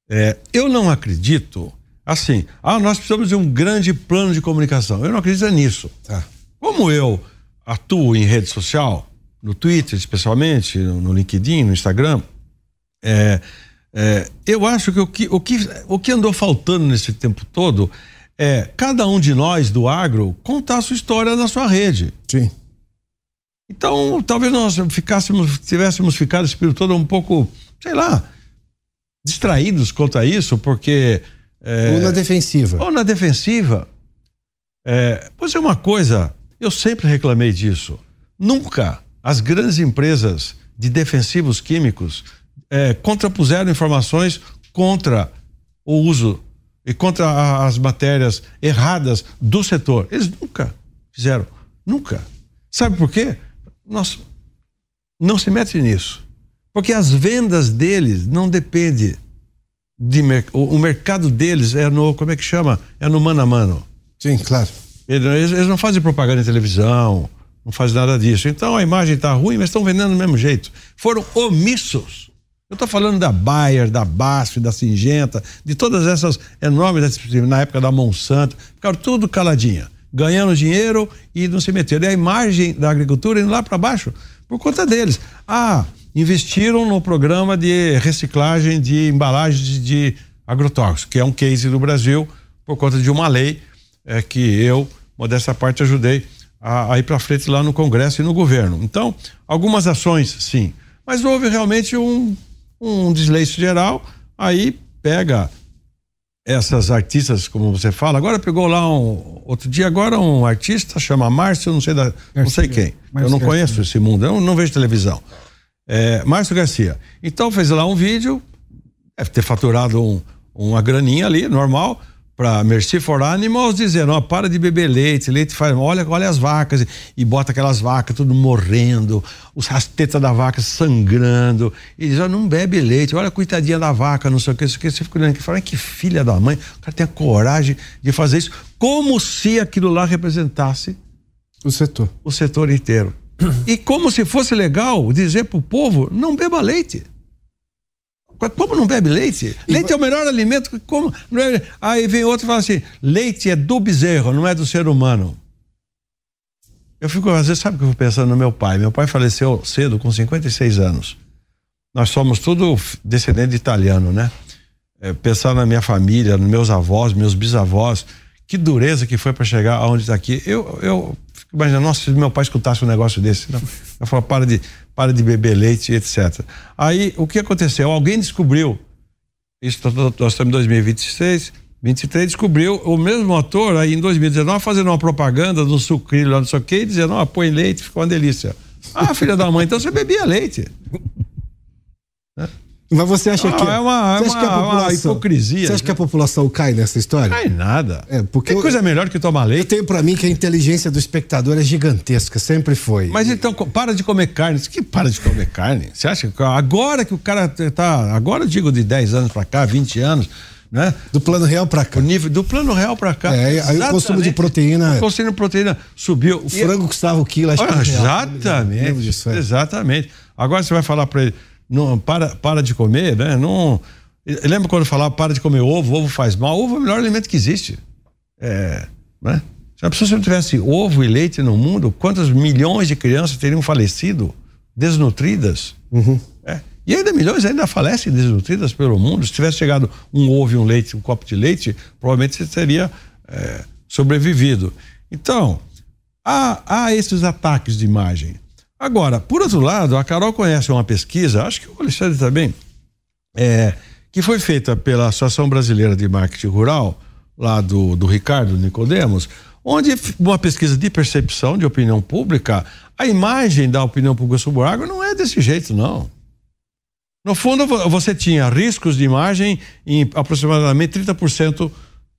É, eu não acredito, assim, ah, nós precisamos de um grande plano de comunicação. Eu não acredito nisso. Tá. Como eu atuo em rede social, no Twitter especialmente, no, no LinkedIn, no Instagram, é, é, eu acho que o, que o que o que andou faltando nesse tempo todo é cada um de nós do agro contar a sua história na sua rede. Sim. Então, talvez nós ficássemos, tivéssemos ficado esse período todo um pouco, sei lá, distraídos quanto a isso, porque. É, ou na defensiva. Ou na defensiva. É, pois é uma coisa, eu sempre reclamei disso. Nunca as grandes empresas de defensivos químicos é, contrapuseram informações contra o uso e contra as matérias erradas do setor. Eles nunca fizeram. Nunca. Sabe por quê? Nós não se mete nisso. Porque as vendas deles não dependem de o, o mercado deles é no como é que chama? É no mano a mano. Sim, claro. Eles, eles não fazem propaganda em televisão, não fazem nada disso. Então a imagem está ruim, mas estão vendendo do mesmo jeito. Foram omissos eu estou falando da Bayer, da BASF, da Singenta, de todas essas enormes, na época da Monsanto, ficaram tudo caladinha, ganhando dinheiro e não se meteram. E a imagem da agricultura indo lá para baixo por conta deles. Ah, investiram no programa de reciclagem de embalagens de, agrotóxicos, que é um case do Brasil, por conta de uma lei é, que eu, modesta parte, ajudei a, a ir para frente lá no Congresso e no governo. Então, algumas ações, sim. Mas houve realmente um um desleixo geral, aí pega essas artistas, como você fala, agora pegou lá um, outro dia agora um artista chama Márcio, não sei da, Garcia, não sei quem, Márcio eu não Garcia. conheço esse mundo, eu não, vejo televisão. É, Márcio Garcia. Então fez lá um vídeo, deve ter faturado um, uma graninha ali, normal, para Mercy for Animals dizendo, ó, para de beber leite, leite faz, olha, olha as vacas e bota aquelas vacas tudo morrendo, os as tetas da vaca sangrando e diz, ó, não bebe leite, olha a coitadinha da vaca, não sei o que, isso que você fica olhando aqui, fala, que filha da mãe, o cara tem a coragem de fazer isso, como se aquilo lá representasse o setor, o setor inteiro. e como se fosse legal dizer pro povo, não beba leite. Como não bebe leite? Leite é o melhor alimento. Como? Aí vem outro e fala assim: leite é do bezerro, não é do ser humano. Eu fico, às vezes, sabe o que eu fico pensando no meu pai? Meu pai faleceu cedo, com 56 anos. Nós somos tudo descendente de italiano, né? É, pensar na minha família, nos meus avós, meus bisavós, que dureza que foi para chegar aonde está aqui. Eu, eu fico imaginando, nossa, se meu pai escutasse um negócio desse, não. Eu falo, para de, para de beber leite, etc. Aí, o que aconteceu? Alguém descobriu, isso nós estamos em 2026, 23, descobriu o mesmo ator aí em 2019 fazendo uma propaganda do sucrilho lá, não sei o que, dizendo, ó, oh, põe leite, ficou uma delícia. Ah, filha da mãe, então você bebia leite. [LAUGHS] Mas você acha ah, que. É uma, você é acha uma, que a população, hipocrisia. Você acha que a população cai nessa história? Cai nada. É, porque Tem coisa melhor que tomar leite. Eu tenho para mim que a inteligência do espectador é gigantesca, sempre foi. Mas então, para de comer carne. Que para de comer carne? Você acha que agora que o cara tá. Agora eu digo de 10 anos para cá, 20 anos. Né? Do plano real para cá. O nível do plano real para cá. É, aí o consumo de proteína. O consumo de proteína subiu. O frango custava o quilo, acho Olha, que Exatamente. Disso, é. Exatamente. Agora você vai falar para ele não para, para de comer, né? Não, lembra quando falava para de comer ovo, ovo faz mal? Ovo é o melhor alimento que existe. É, né? Se a pessoa tivesse ovo e leite no mundo, quantas milhões de crianças teriam falecido desnutridas? Uhum. É. E ainda milhões ainda falecem desnutridas pelo mundo. Se tivesse chegado um ovo e um leite, um copo de leite, provavelmente você teria é, sobrevivido. Então, há, há esses ataques de imagem. Agora, por outro lado, a Carol conhece uma pesquisa, acho que o Alexandre também, é, que foi feita pela Associação Brasileira de Marketing Rural, lá do, do Ricardo Nicodemos, onde uma pesquisa de percepção de opinião pública, a imagem da opinião pública sobre o agro não é desse jeito, não. No fundo, você tinha riscos de imagem em aproximadamente 30%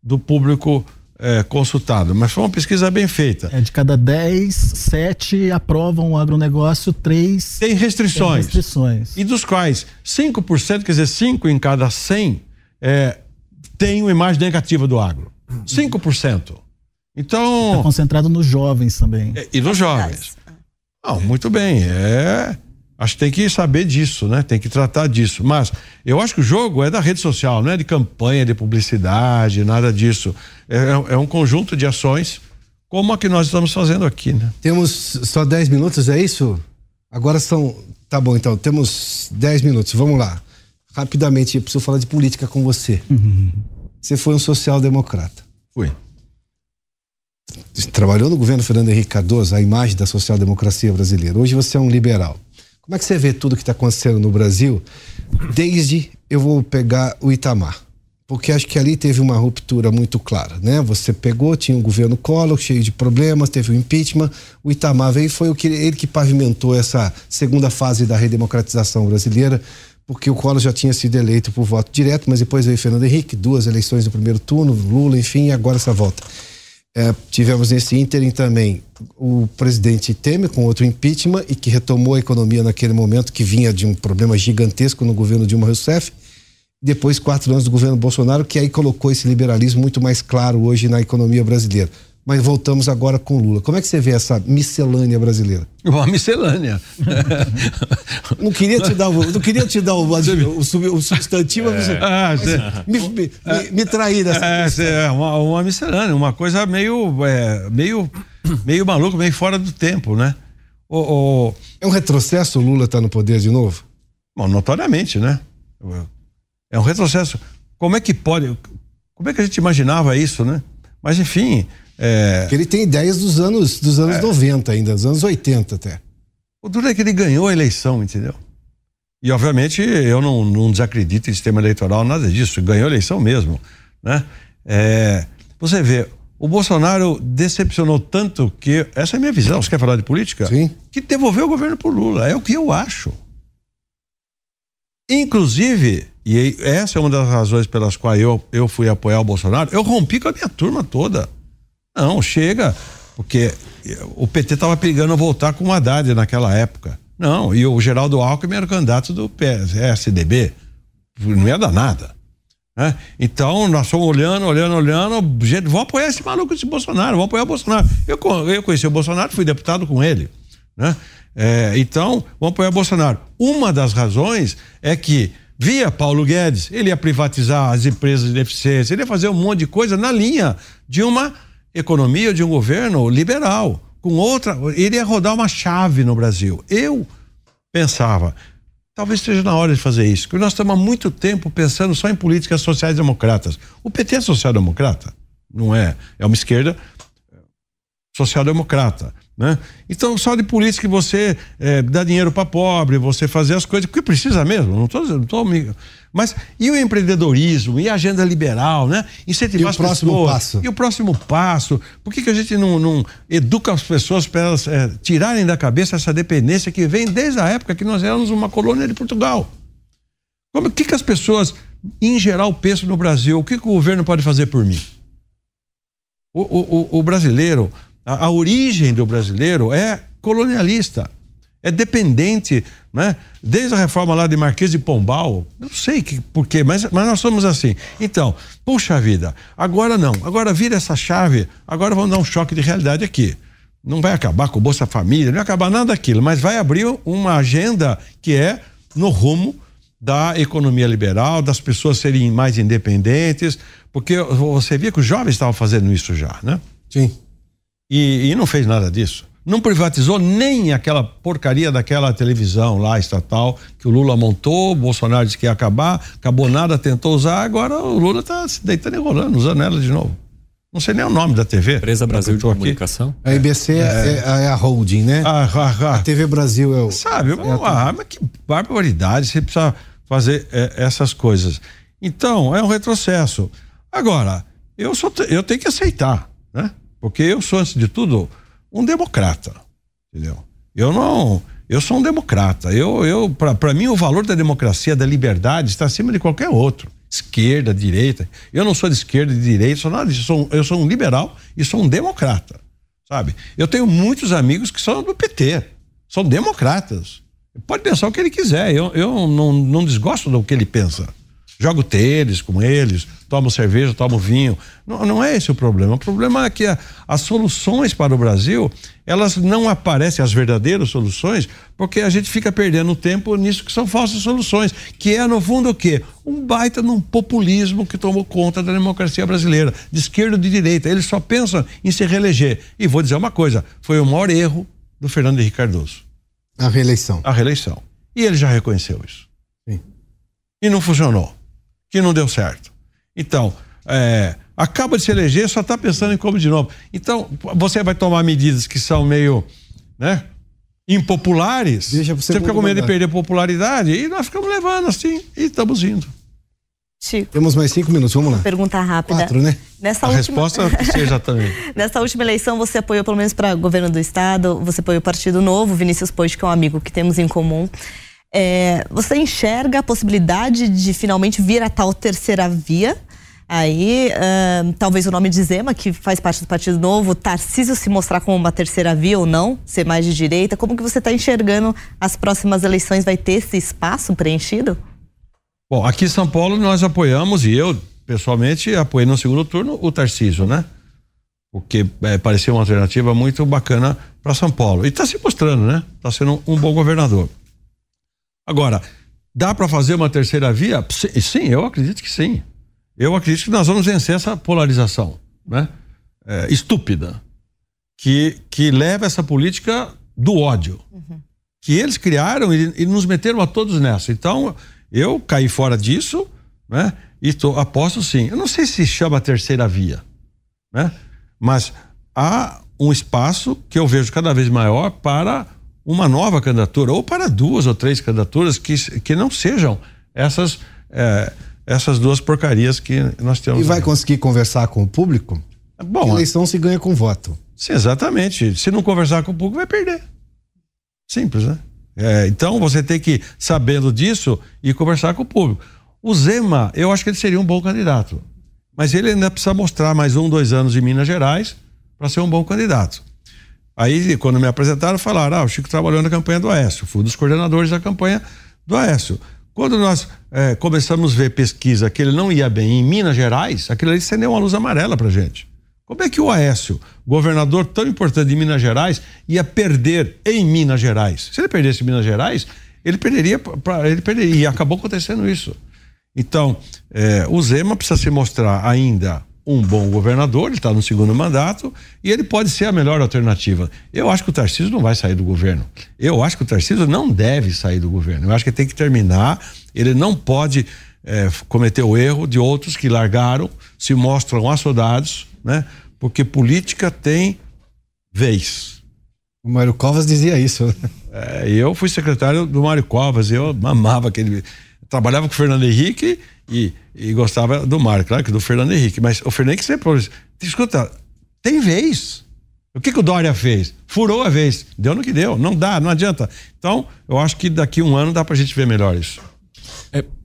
do público é, consultado, mas foi uma pesquisa bem feita. É, de cada 10, 7 aprovam o agronegócio, 3 tem restrições. Tem restrições. E dos quais 5%, quer dizer, 5 em cada 100 é, tem uma imagem negativa do agro. 5%. Então. Está concentrado nos jovens também. É, e nos jovens. Não, muito bem. É. Acho que tem que saber disso, né? Tem que tratar disso. Mas eu acho que o jogo é da rede social, não é de campanha, de publicidade, nada disso. É, é um conjunto de ações como a que nós estamos fazendo aqui, né? Temos só 10 minutos, é isso? Agora são. Tá bom, então, temos 10 minutos. Vamos lá. Rapidamente, eu preciso falar de política com você. Uhum. Você foi um social-democrata. Fui. Trabalhou no governo Fernando Henrique Cardoso, a imagem da social-democracia brasileira. Hoje você é um liberal. Como é que você vê tudo que está acontecendo no Brasil? Desde eu vou pegar o Itamar, porque acho que ali teve uma ruptura muito clara, né? Você pegou, tinha um governo Collor cheio de problemas, teve o impeachment, o Itamar veio foi o que ele que pavimentou essa segunda fase da redemocratização brasileira, porque o Collor já tinha sido eleito por voto direto, mas depois veio Fernando Henrique, duas eleições no primeiro turno, Lula, enfim, e agora essa volta. É, tivemos nesse ínterim também o presidente Temer com outro impeachment e que retomou a economia naquele momento que vinha de um problema gigantesco no governo Dilma Rousseff. Depois quatro anos do governo Bolsonaro que aí colocou esse liberalismo muito mais claro hoje na economia brasileira. Mas voltamos agora com Lula. Como é que você vê essa miscelânea brasileira? Uma miscelânea. não queria te dar, não queria te dar o, o, o substantivo, é. ah, me, me, me, me trair dessa é, é uma, uma, miscelânea, uma coisa meio, é, meio, meio maluco, meio fora do tempo, né? O, o... É um retrocesso o Lula estar tá no poder de novo? Bom, notoriamente, né? É um retrocesso. Como é que pode? Como é que a gente imaginava isso, né? Mas enfim, é... Porque ele tem ideias dos anos, dos anos é... 90 ainda, dos anos 80 até. O duro é que ele ganhou a eleição, entendeu? E obviamente eu não, não desacredito em sistema eleitoral, nada disso. Ganhou a eleição mesmo, né? É, você vê, o Bolsonaro decepcionou tanto que essa é a minha visão. Você quer falar de política? Sim. Que devolveu o governo por Lula. É o que eu acho. Inclusive, e essa é uma das razões pelas quais eu, eu fui apoiar o Bolsonaro, eu rompi com a minha turma toda. Não, chega, porque o PT estava perigando voltar com o Haddad naquela época. Não, e o Geraldo Alckmin era o candidato do PSDB. Não ia dar nada. Né? Então, nós fomos olhando, olhando, olhando. Gente, vamos apoiar esse maluco, esse Bolsonaro, vamos apoiar o Bolsonaro. Eu, eu conheci o Bolsonaro, fui deputado com ele. Né? É, então, vamos apoiar o Bolsonaro. Uma das razões é que, via Paulo Guedes, ele ia privatizar as empresas de deficiência, ele ia fazer um monte de coisa na linha de uma economia de um governo liberal, com outra, ele ia rodar uma chave no Brasil. Eu pensava, talvez esteja na hora de fazer isso, porque nós estamos há muito tempo pensando só em políticas sociais democratas. O PT é social-democrata? Não é. É uma esquerda social-democrata. Né? Então, só de política que você é, dá dinheiro para pobre, você fazer as coisas, porque precisa mesmo, não estou não tô me mas e o empreendedorismo, e a agenda liberal, né? Incentivar e as próximo pessoas. Passo. E o próximo passo. Por que, que a gente não, não educa as pessoas para elas é, tirarem da cabeça essa dependência que vem desde a época que nós éramos uma colônia de Portugal? Como que, que as pessoas, em geral, pensam no Brasil? O que, que o governo pode fazer por mim? O, o, o brasileiro, a, a origem do brasileiro é colonialista é dependente, né? Desde a reforma lá de Marquês de Pombal, não sei que, por quê, mas, mas nós somos assim. Então, puxa vida, agora não, agora vira essa chave, agora vamos dar um choque de realidade aqui. Não vai acabar com o Bolsa Família, não vai acabar nada daquilo, mas vai abrir uma agenda que é no rumo da economia liberal, das pessoas serem mais independentes, porque você via que os jovens estavam fazendo isso já, né? Sim. E, e não fez nada disso. Não privatizou nem aquela porcaria daquela televisão lá estatal que o Lula montou, o Bolsonaro disse que ia acabar, acabou nada, tentou usar, agora o Lula está se deitando e rolando, usando ela de novo. Não sei nem o nome da TV. Empresa Brasil de Comunicação. A IBC é, é, é a holding, né? Ah, ah, ah. A TV Brasil é o. Sabe, é a- ah, mas que barbaridade, você precisa fazer é, essas coisas. Então, é um retrocesso. Agora, eu, sou, eu tenho que aceitar, né? Porque eu sou, antes de tudo, um democrata, entendeu? Eu não, eu sou um democrata. Eu, eu para mim, o valor da democracia, da liberdade, está acima de qualquer outro. Esquerda, direita. Eu não sou de esquerda, de direita, sou nada disso. Eu sou, eu sou um liberal e sou um democrata, sabe? Eu tenho muitos amigos que são do PT, são democratas. Pode pensar o que ele quiser. Eu, eu não, não desgosto do que ele pensa. Jogo tênis com eles, tomo cerveja, tomo vinho. Não, não é esse o problema. O problema é que a- as soluções para o Brasil, elas não aparecem, as verdadeiras soluções, porque a gente fica perdendo tempo nisso que são falsas soluções, que é, no fundo, o quê? Um baita num populismo que tomou conta da democracia brasileira, de esquerda e de direita. Eles só pensam em se reeleger. E vou dizer uma coisa: foi o maior erro do Fernando Henrique Cardoso. A reeleição. A reeleição. E ele já reconheceu isso. Sim. E não funcionou. Que não deu certo. Então, é, acaba de se eleger, só está pensando em como de novo. Então, você vai tomar medidas que são meio, né? Impopulares. Deixa pro você fica com medo de perder popularidade e nós ficamos levando assim e estamos indo. Chico, Temos mais cinco minutos, vamos lá. pergunta rápida. Quatro, né? Nessa A última... resposta seja também. [LAUGHS] Nessa última eleição, você apoiou pelo menos para governo do estado, você apoiou o Partido Novo, Vinícius Poit, que é um amigo que temos em comum. É, você enxerga a possibilidade de finalmente vir a tal terceira via? Aí, ahn, talvez o nome de Zema, que faz parte do Partido Novo, Tarcísio se mostrar como uma terceira via ou não, ser mais de direita. Como que você está enxergando as próximas eleições? Vai ter esse espaço preenchido? Bom, aqui em São Paulo nós apoiamos, e eu, pessoalmente, apoiei no segundo turno o Tarcísio, né? Porque é, parecia uma alternativa muito bacana para São Paulo. E está se mostrando, né? Está sendo um bom governador. Agora, dá para fazer uma terceira via? Sim, eu acredito que sim. Eu acredito que nós vamos vencer essa polarização, né? É, estúpida, que, que leva essa política do ódio que eles criaram e, e nos meteram a todos nessa. Então, eu caí fora disso, né? E tô, aposto sim. Eu não sei se chama terceira via, né? Mas há um espaço que eu vejo cada vez maior para uma nova candidatura ou para duas ou três candidaturas que, que não sejam essas eh, essas duas porcarias que nós temos. E vai conseguir conversar com o público? Bom, a eleição se ganha com voto. Sim, exatamente. Se não conversar com o público, vai perder. Simples, né? É, então você tem que, sabendo disso, e conversar com o público. O Zema, eu acho que ele seria um bom candidato. Mas ele ainda precisa mostrar mais um, dois anos em Minas Gerais para ser um bom candidato. Aí, quando me apresentaram, falaram: ah, o Chico trabalhou na campanha do Aécio. Fui um dos coordenadores da campanha do Aécio. Quando nós eh, começamos a ver pesquisa que ele não ia bem em Minas Gerais, aquilo ali acendeu uma luz amarela pra gente. Como é que o Aécio, governador tão importante de Minas Gerais, ia perder em Minas Gerais? Se ele perdesse em Minas Gerais, ele perderia, pra, ele perderia. E acabou acontecendo isso. Então, eh, o Zema precisa se mostrar ainda um bom governador, ele está no segundo mandato e ele pode ser a melhor alternativa. Eu acho que o Tarcísio não vai sair do governo. Eu acho que o Tarcísio não deve sair do governo. Eu acho que ele tem que terminar. Ele não pode eh, cometer o erro de outros que largaram, se mostram assodados, né? Porque política tem vez. O Mário Covas dizia isso. É, eu fui secretário do Mário Covas, eu amava aquele. Trabalhava com o Fernando Henrique e, e gostava do Mário, claro que do Fernando Henrique. Mas o Fernando Henrique sempre falou. Escuta, tem vez. O que, que o Dória fez? Furou a vez. Deu no que deu. Não dá, não adianta. Então, eu acho que daqui um ano dá pra gente ver melhor isso.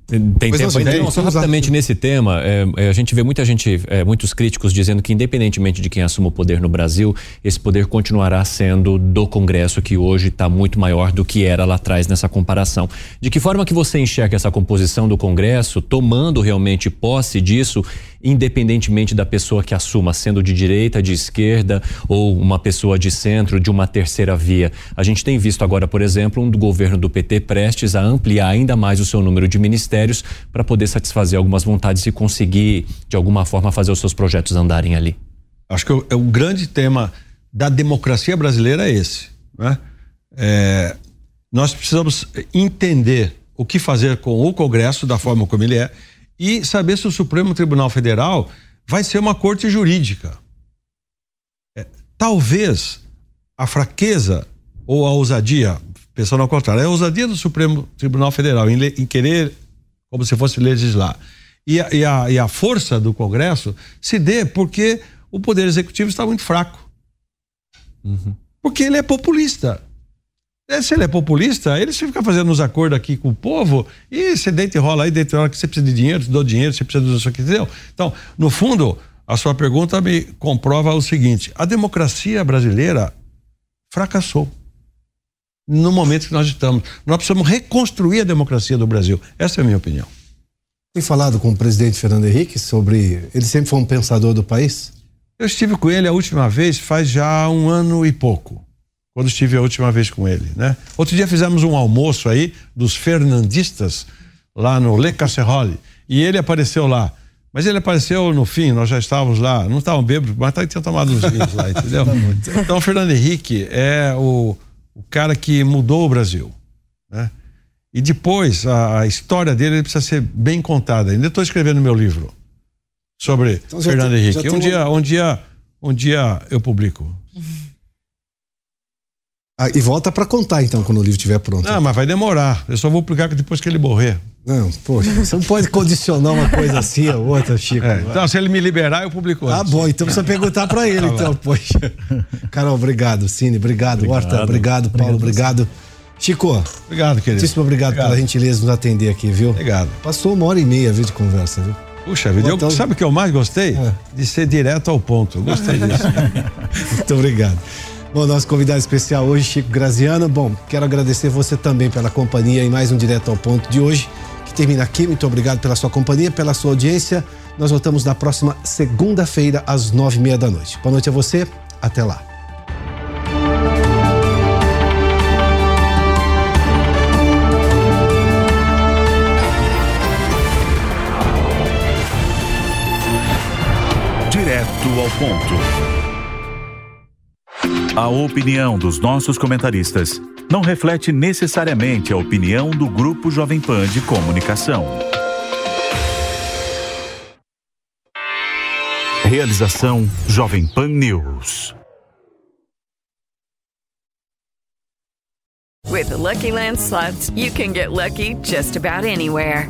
Tem Pois não, tempo ainda? Não, só rapidamente nesse tema, é, é, a gente vê muita gente, é, muitos críticos dizendo que independentemente de quem assuma o poder no Brasil, esse poder continuará sendo do Congresso, que hoje está muito maior do que era lá atrás nessa comparação. De que forma que você enxerga essa composição do Congresso, tomando realmente posse disso, independentemente da pessoa que assuma, sendo de direita, de esquerda ou uma pessoa de centro, de uma terceira via. A gente tem visto agora, por exemplo, um do governo do PT prestes a ampliar ainda mais o seu número de ministérios para poder satisfazer algumas vontades e conseguir, de alguma forma, fazer os seus projetos andarem ali. Acho que o, é o grande tema da democracia brasileira é esse. Né? É, nós precisamos entender o que fazer com o Congresso, da forma como ele é, e saber se o Supremo Tribunal Federal vai ser uma corte jurídica. É, talvez a fraqueza ou a ousadia, pensando ao contrário, é a ousadia do Supremo Tribunal Federal em, em querer, como se fosse legislar, e a, e, a, e a força do Congresso se dê porque o Poder Executivo está muito fraco. Uhum. Porque ele é populista. É, se ele é populista, ele fica fazendo os acordos aqui com o povo e você deita e rola aí, deita e rola que você precisa de dinheiro, te dou dinheiro, você precisa disso aqui, entendeu? Então, no fundo, a sua pergunta me comprova o seguinte: a democracia brasileira fracassou no momento que nós estamos. Nós precisamos reconstruir a democracia do Brasil. Essa é a minha opinião. Tem falado com o presidente Fernando Henrique sobre. Ele sempre foi um pensador do país? Eu estive com ele a última vez faz já um ano e pouco. Quando estive a última vez com ele, né? Outro dia fizemos um almoço aí dos fernandistas lá no Le Casserole e ele apareceu lá. Mas ele apareceu no fim, nós já estávamos lá, não estavam bêbados, mas tinha tomado uns vinhos lá, entendeu? [LAUGHS] Tá então, o Fernando Henrique é o, o cara que mudou o Brasil, né? E depois, a, a história dele precisa ser bem contada. Ainda estou escrevendo meu livro sobre então, Fernando tem, Henrique. Um dia, um, dia, um dia eu publico. Ah, e volta para contar então quando o livro estiver pronto. Não, mas vai demorar. Eu só vou publicar depois que ele morrer. Não, poxa, você não pode condicionar uma coisa assim a outra, [LAUGHS] Chico. É, então, se ele me liberar, eu publico. Ah, bom, então precisa perguntar para ele, tá então, poxa. Carol, obrigado. Cine, obrigado. obrigado. Horta, obrigado. Paulo, obrigado. obrigado. Chico. Obrigado, querido. Muitíssimo obrigado, obrigado, pela gentileza de nos atender aqui, viu? Obrigado. Passou uma hora e meia viu, de conversa, viu? Puxa vida, eu, sabe o que eu mais gostei? É. De ser direto ao ponto. Eu gostei disso. [LAUGHS] Muito obrigado. Bom, nosso convidado especial hoje, Chico Graziano. Bom, quero agradecer você também pela companhia em mais um Direto ao Ponto de hoje, que termina aqui. Muito obrigado pela sua companhia, pela sua audiência. Nós voltamos na próxima segunda-feira, às nove e meia da noite. Boa noite a você, até lá. Direto ao ponto. A opinião dos nossos comentaristas não reflete necessariamente a opinião do Grupo Jovem Pan de Comunicação. Realização Jovem Pan News. With the Lucky Land slots, you can get lucky just about anywhere.